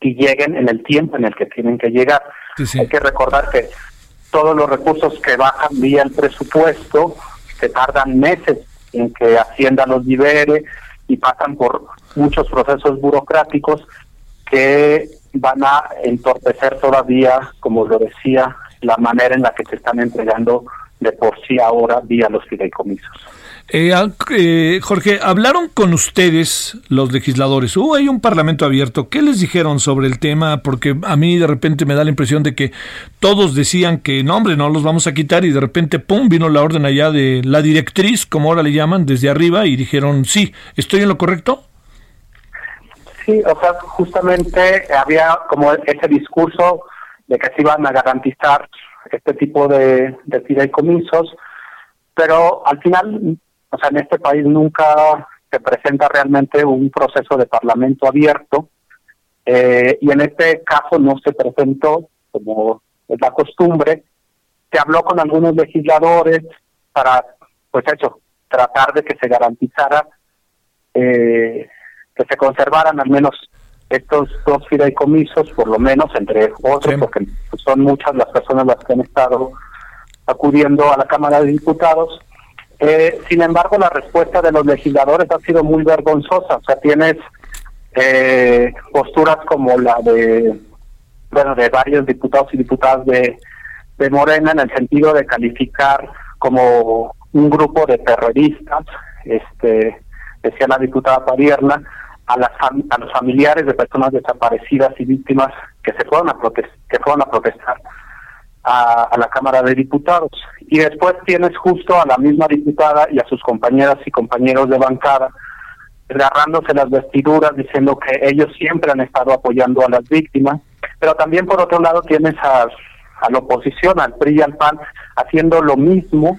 y lleguen en el tiempo en el que tienen que llegar. Hay que recordar que todos los recursos que bajan vía el presupuesto se tardan meses en que Hacienda los libere y pasan por muchos procesos burocráticos que van a entorpecer todavía, como lo decía, la manera en la que se están entregando de por sí ahora vía los fideicomisos. Eh, eh, Jorge, hablaron con ustedes los legisladores. Hubo hay un parlamento abierto. ¿Qué les dijeron sobre el tema? Porque a mí de repente me da la impresión de que todos decían que no, hombre, no los vamos a quitar y de repente, ¡pum!, vino la orden allá de la directriz, como ahora le llaman, desde arriba y dijeron, sí, ¿estoy en lo correcto? Sí, o sea, justamente había como ese discurso de que se iban a garantizar este tipo de, de fideicomisos, pero al final o sea, en este país nunca se presenta realmente un proceso de parlamento abierto eh, y en este caso no se presentó, como es la costumbre, se habló con algunos legisladores para, pues eso, tratar de que se garantizara eh, que se conservaran al menos estos dos fideicomisos, por lo menos entre otros, porque son muchas las personas las que han estado acudiendo a la Cámara de Diputados. Eh, sin embargo, la respuesta de los legisladores ha sido muy vergonzosa. O sea, tienes eh, posturas como la de, bueno, de varios diputados y diputadas de, de Morena en el sentido de calificar como un grupo de terroristas, este, decía la diputada Padierna, a, las a los familiares de personas desaparecidas y víctimas que se fueron a que fueron a protestar a, la Cámara de Diputados. Y después tienes justo a la misma diputada y a sus compañeras y compañeros de bancada agarrándose las vestiduras diciendo que ellos siempre han estado apoyando a las víctimas, pero también por otro lado tienes a, a la oposición, al PRI y al PAN, haciendo lo mismo,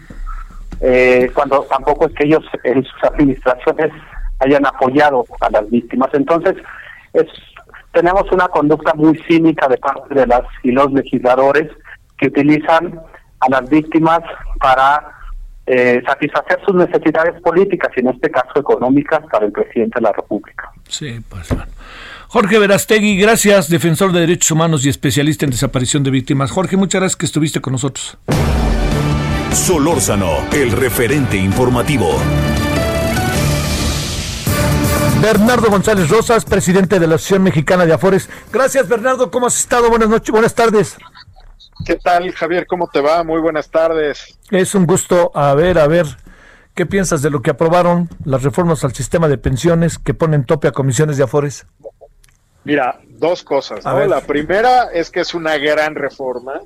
eh, cuando tampoco es que ellos en sus administraciones hayan apoyado a las víctimas. Entonces, es, tenemos una conducta muy cínica de parte de las y los legisladores que utilizan a las víctimas para eh, satisfacer sus necesidades políticas y en este caso económicas para el presidente de la República. Sí, pues Jorge Verastegui, gracias, defensor de derechos humanos y especialista en desaparición de víctimas. Jorge, muchas gracias que estuviste con nosotros. Solórzano, el referente informativo. Bernardo González Rosas, presidente de la Asociación Mexicana de Afores. Gracias, Bernardo. ¿Cómo has estado? Buenas noches, buenas tardes. ¿Qué tal, Javier? ¿Cómo te va? Muy buenas tardes. Es un gusto. A ver, a ver, ¿qué piensas de lo que aprobaron las reformas al sistema de pensiones que ponen tope a comisiones de afores? Mira, dos cosas. La primera es que es una gran reforma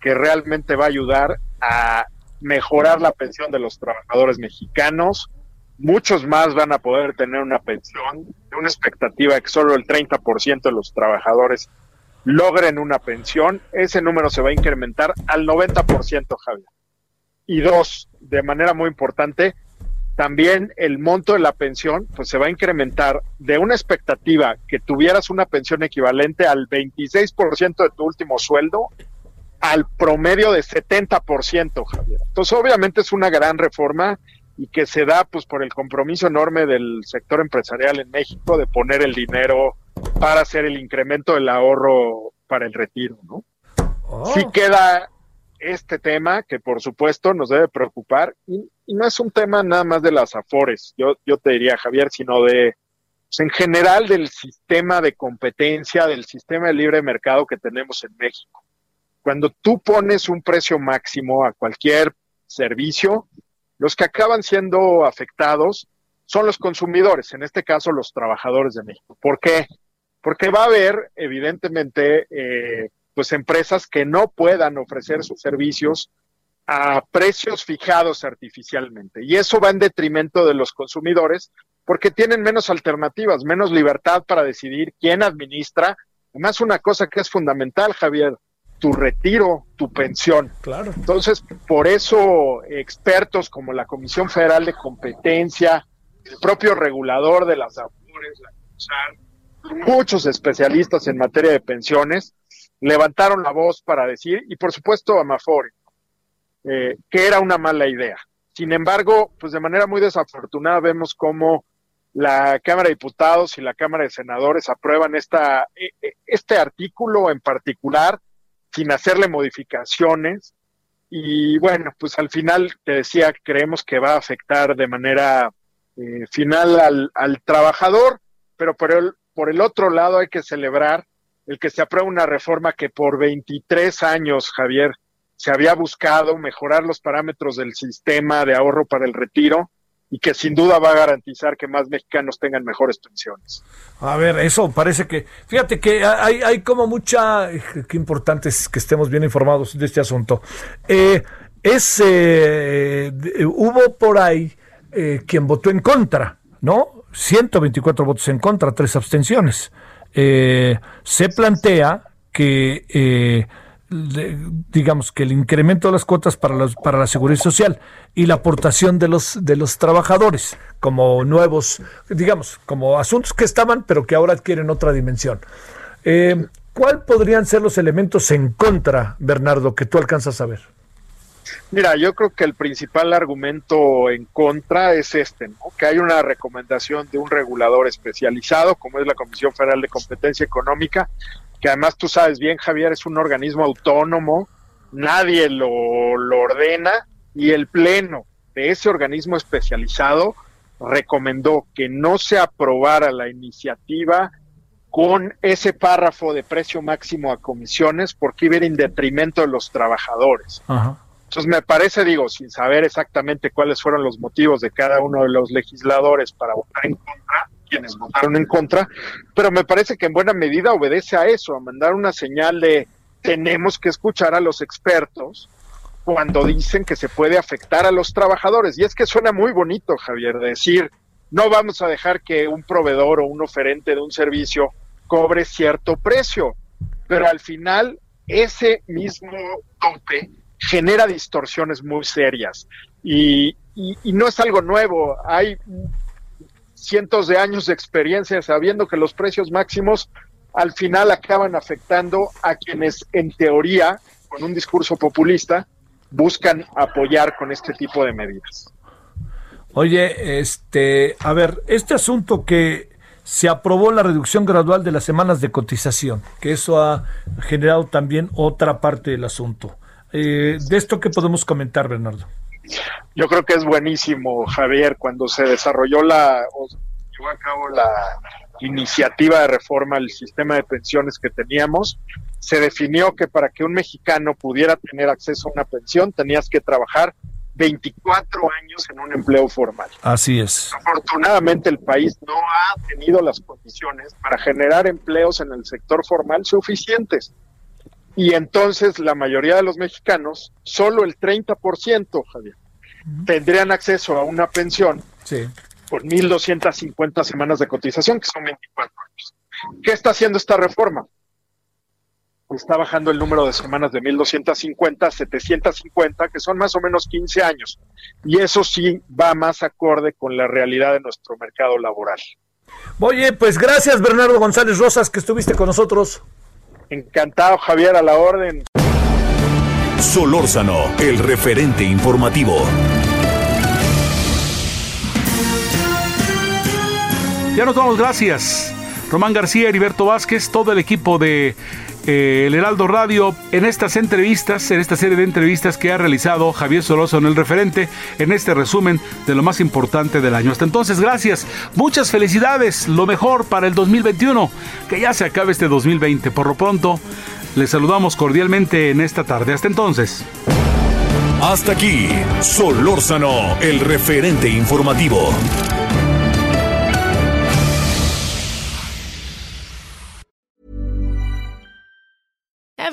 que realmente va a ayudar a mejorar la pensión de los trabajadores mexicanos. Muchos más van a poder tener una pensión, una expectativa que solo el 30% de los trabajadores logren una pensión, ese número se va a incrementar al 90%, Javier. Y dos, de manera muy importante, también el monto de la pensión pues se va a incrementar de una expectativa que tuvieras una pensión equivalente al 26% de tu último sueldo al promedio de 70%, Javier. Entonces, obviamente es una gran reforma y que se da pues por el compromiso enorme del sector empresarial en México de poner el dinero para hacer el incremento del ahorro para el retiro, ¿no? Oh. Sí queda este tema que por supuesto nos debe preocupar y, no es un tema nada más de las afores, yo, yo te diría Javier, sino de pues, en general del sistema de competencia, del sistema de libre mercado que tenemos en México. Cuando tú pones un precio máximo a cualquier servicio, los que acaban siendo afectados son los consumidores, en este caso los trabajadores de México. ¿Por qué? Porque va a haber, evidentemente, eh, pues empresas que no puedan ofrecer sus servicios a precios fijados artificialmente. Y eso va en detrimento de los consumidores porque tienen menos alternativas, menos libertad para decidir quién administra. Además, una cosa que es fundamental, Javier, tu retiro, tu pensión. Claro. Entonces, por eso expertos como la Comisión Federal de Competencia, el propio regulador de las AFORES, muchos especialistas en materia de pensiones, levantaron la voz para decir, y por supuesto Amafore, eh, que era una mala idea. Sin embargo, pues de manera muy desafortunada vemos cómo la Cámara de Diputados y la Cámara de Senadores aprueban esta, e, e, este artículo en particular sin hacerle modificaciones. Y bueno, pues al final te decía, creemos que va a afectar de manera eh, final al, al, trabajador, pero por el, por el otro lado hay que celebrar el que se apruebe una reforma que por 23 años, Javier, se había buscado mejorar los parámetros del sistema de ahorro para el retiro y que sin duda va a garantizar que más mexicanos tengan mejores pensiones. A ver, eso parece que, fíjate que hay, hay como mucha, qué importante es que estemos bien informados de este asunto. Eh, es, eh, hubo por ahí eh, quien votó en contra, ¿no? 124 votos en contra, tres abstenciones eh, se plantea que, eh, digamos, que el incremento de las cuotas para, los, para la seguridad social y la aportación de los, de los trabajadores como nuevos, digamos, como asuntos que estaban, pero que ahora adquieren otra dimensión. Eh, ¿Cuál podrían ser los elementos en contra, Bernardo, que tú alcanzas a ver? Mira, yo creo que el principal argumento en contra es este, ¿no? que hay una recomendación de un regulador especializado, como es la Comisión Federal de Competencia Económica, que además tú sabes bien, Javier, es un organismo autónomo, nadie lo, lo ordena, y el Pleno de ese organismo especializado recomendó que no se aprobara la iniciativa con ese párrafo de precio máximo a comisiones porque iba en detrimento de los trabajadores. Ajá. Entonces me parece, digo, sin saber exactamente cuáles fueron los motivos de cada uno de los legisladores para votar en contra, quienes votaron en contra, pero me parece que en buena medida obedece a eso, a mandar una señal de tenemos que escuchar a los expertos cuando dicen que se puede afectar a los trabajadores. Y es que suena muy bonito, Javier, decir, no vamos a dejar que un proveedor o un oferente de un servicio cobre cierto precio, pero al final ese mismo tope genera distorsiones muy serias. Y, no es algo nuevo, hay cientos de años de experiencia sabiendo que los precios máximos al final acaban afectando a quienes en teoría, con un discurso populista, buscan apoyar con este tipo de medidas. Oye, este, a ver, este asunto que se aprobó la reducción gradual de las semanas de cotización, que eso ha generado también otra parte del asunto. Eh, de esto que podemos comentar, Bernardo. Yo creo que es buenísimo, Javier, cuando se desarrolló la, o llevó a cabo la iniciativa de reforma al sistema de pensiones que teníamos, se definió que para que un mexicano pudiera tener acceso a una pensión tenías que trabajar 24 años en un empleo formal. Así es. Afortunadamente el país no ha tenido las condiciones para generar empleos en el sector formal suficientes. Y entonces la mayoría de los mexicanos, solo el 30%, Javier, tendrían acceso a una pensión sí. por 1.250 semanas de cotización, que son 24 años. ¿Qué está haciendo esta reforma? está bajando el número de semanas de 1250 a 750, que son más o menos 15 años. Y eso sí va más acorde con la realidad de nuestro mercado laboral. Oye, pues gracias Bernardo González Rosas que estuviste con nosotros. Encantado, Javier, a la orden. Solórzano, el referente informativo. Ya nos vamos, gracias. Román García, Heriberto Vázquez, todo el equipo de El Heraldo Radio en estas entrevistas, en esta serie de entrevistas que ha realizado Javier Soloso en el referente, en este resumen de lo más importante del año. Hasta entonces, gracias, muchas felicidades, lo mejor para el 2021, que ya se acabe este 2020. Por lo pronto, les saludamos cordialmente en esta tarde. Hasta entonces. Hasta aquí, Solórzano, el referente informativo.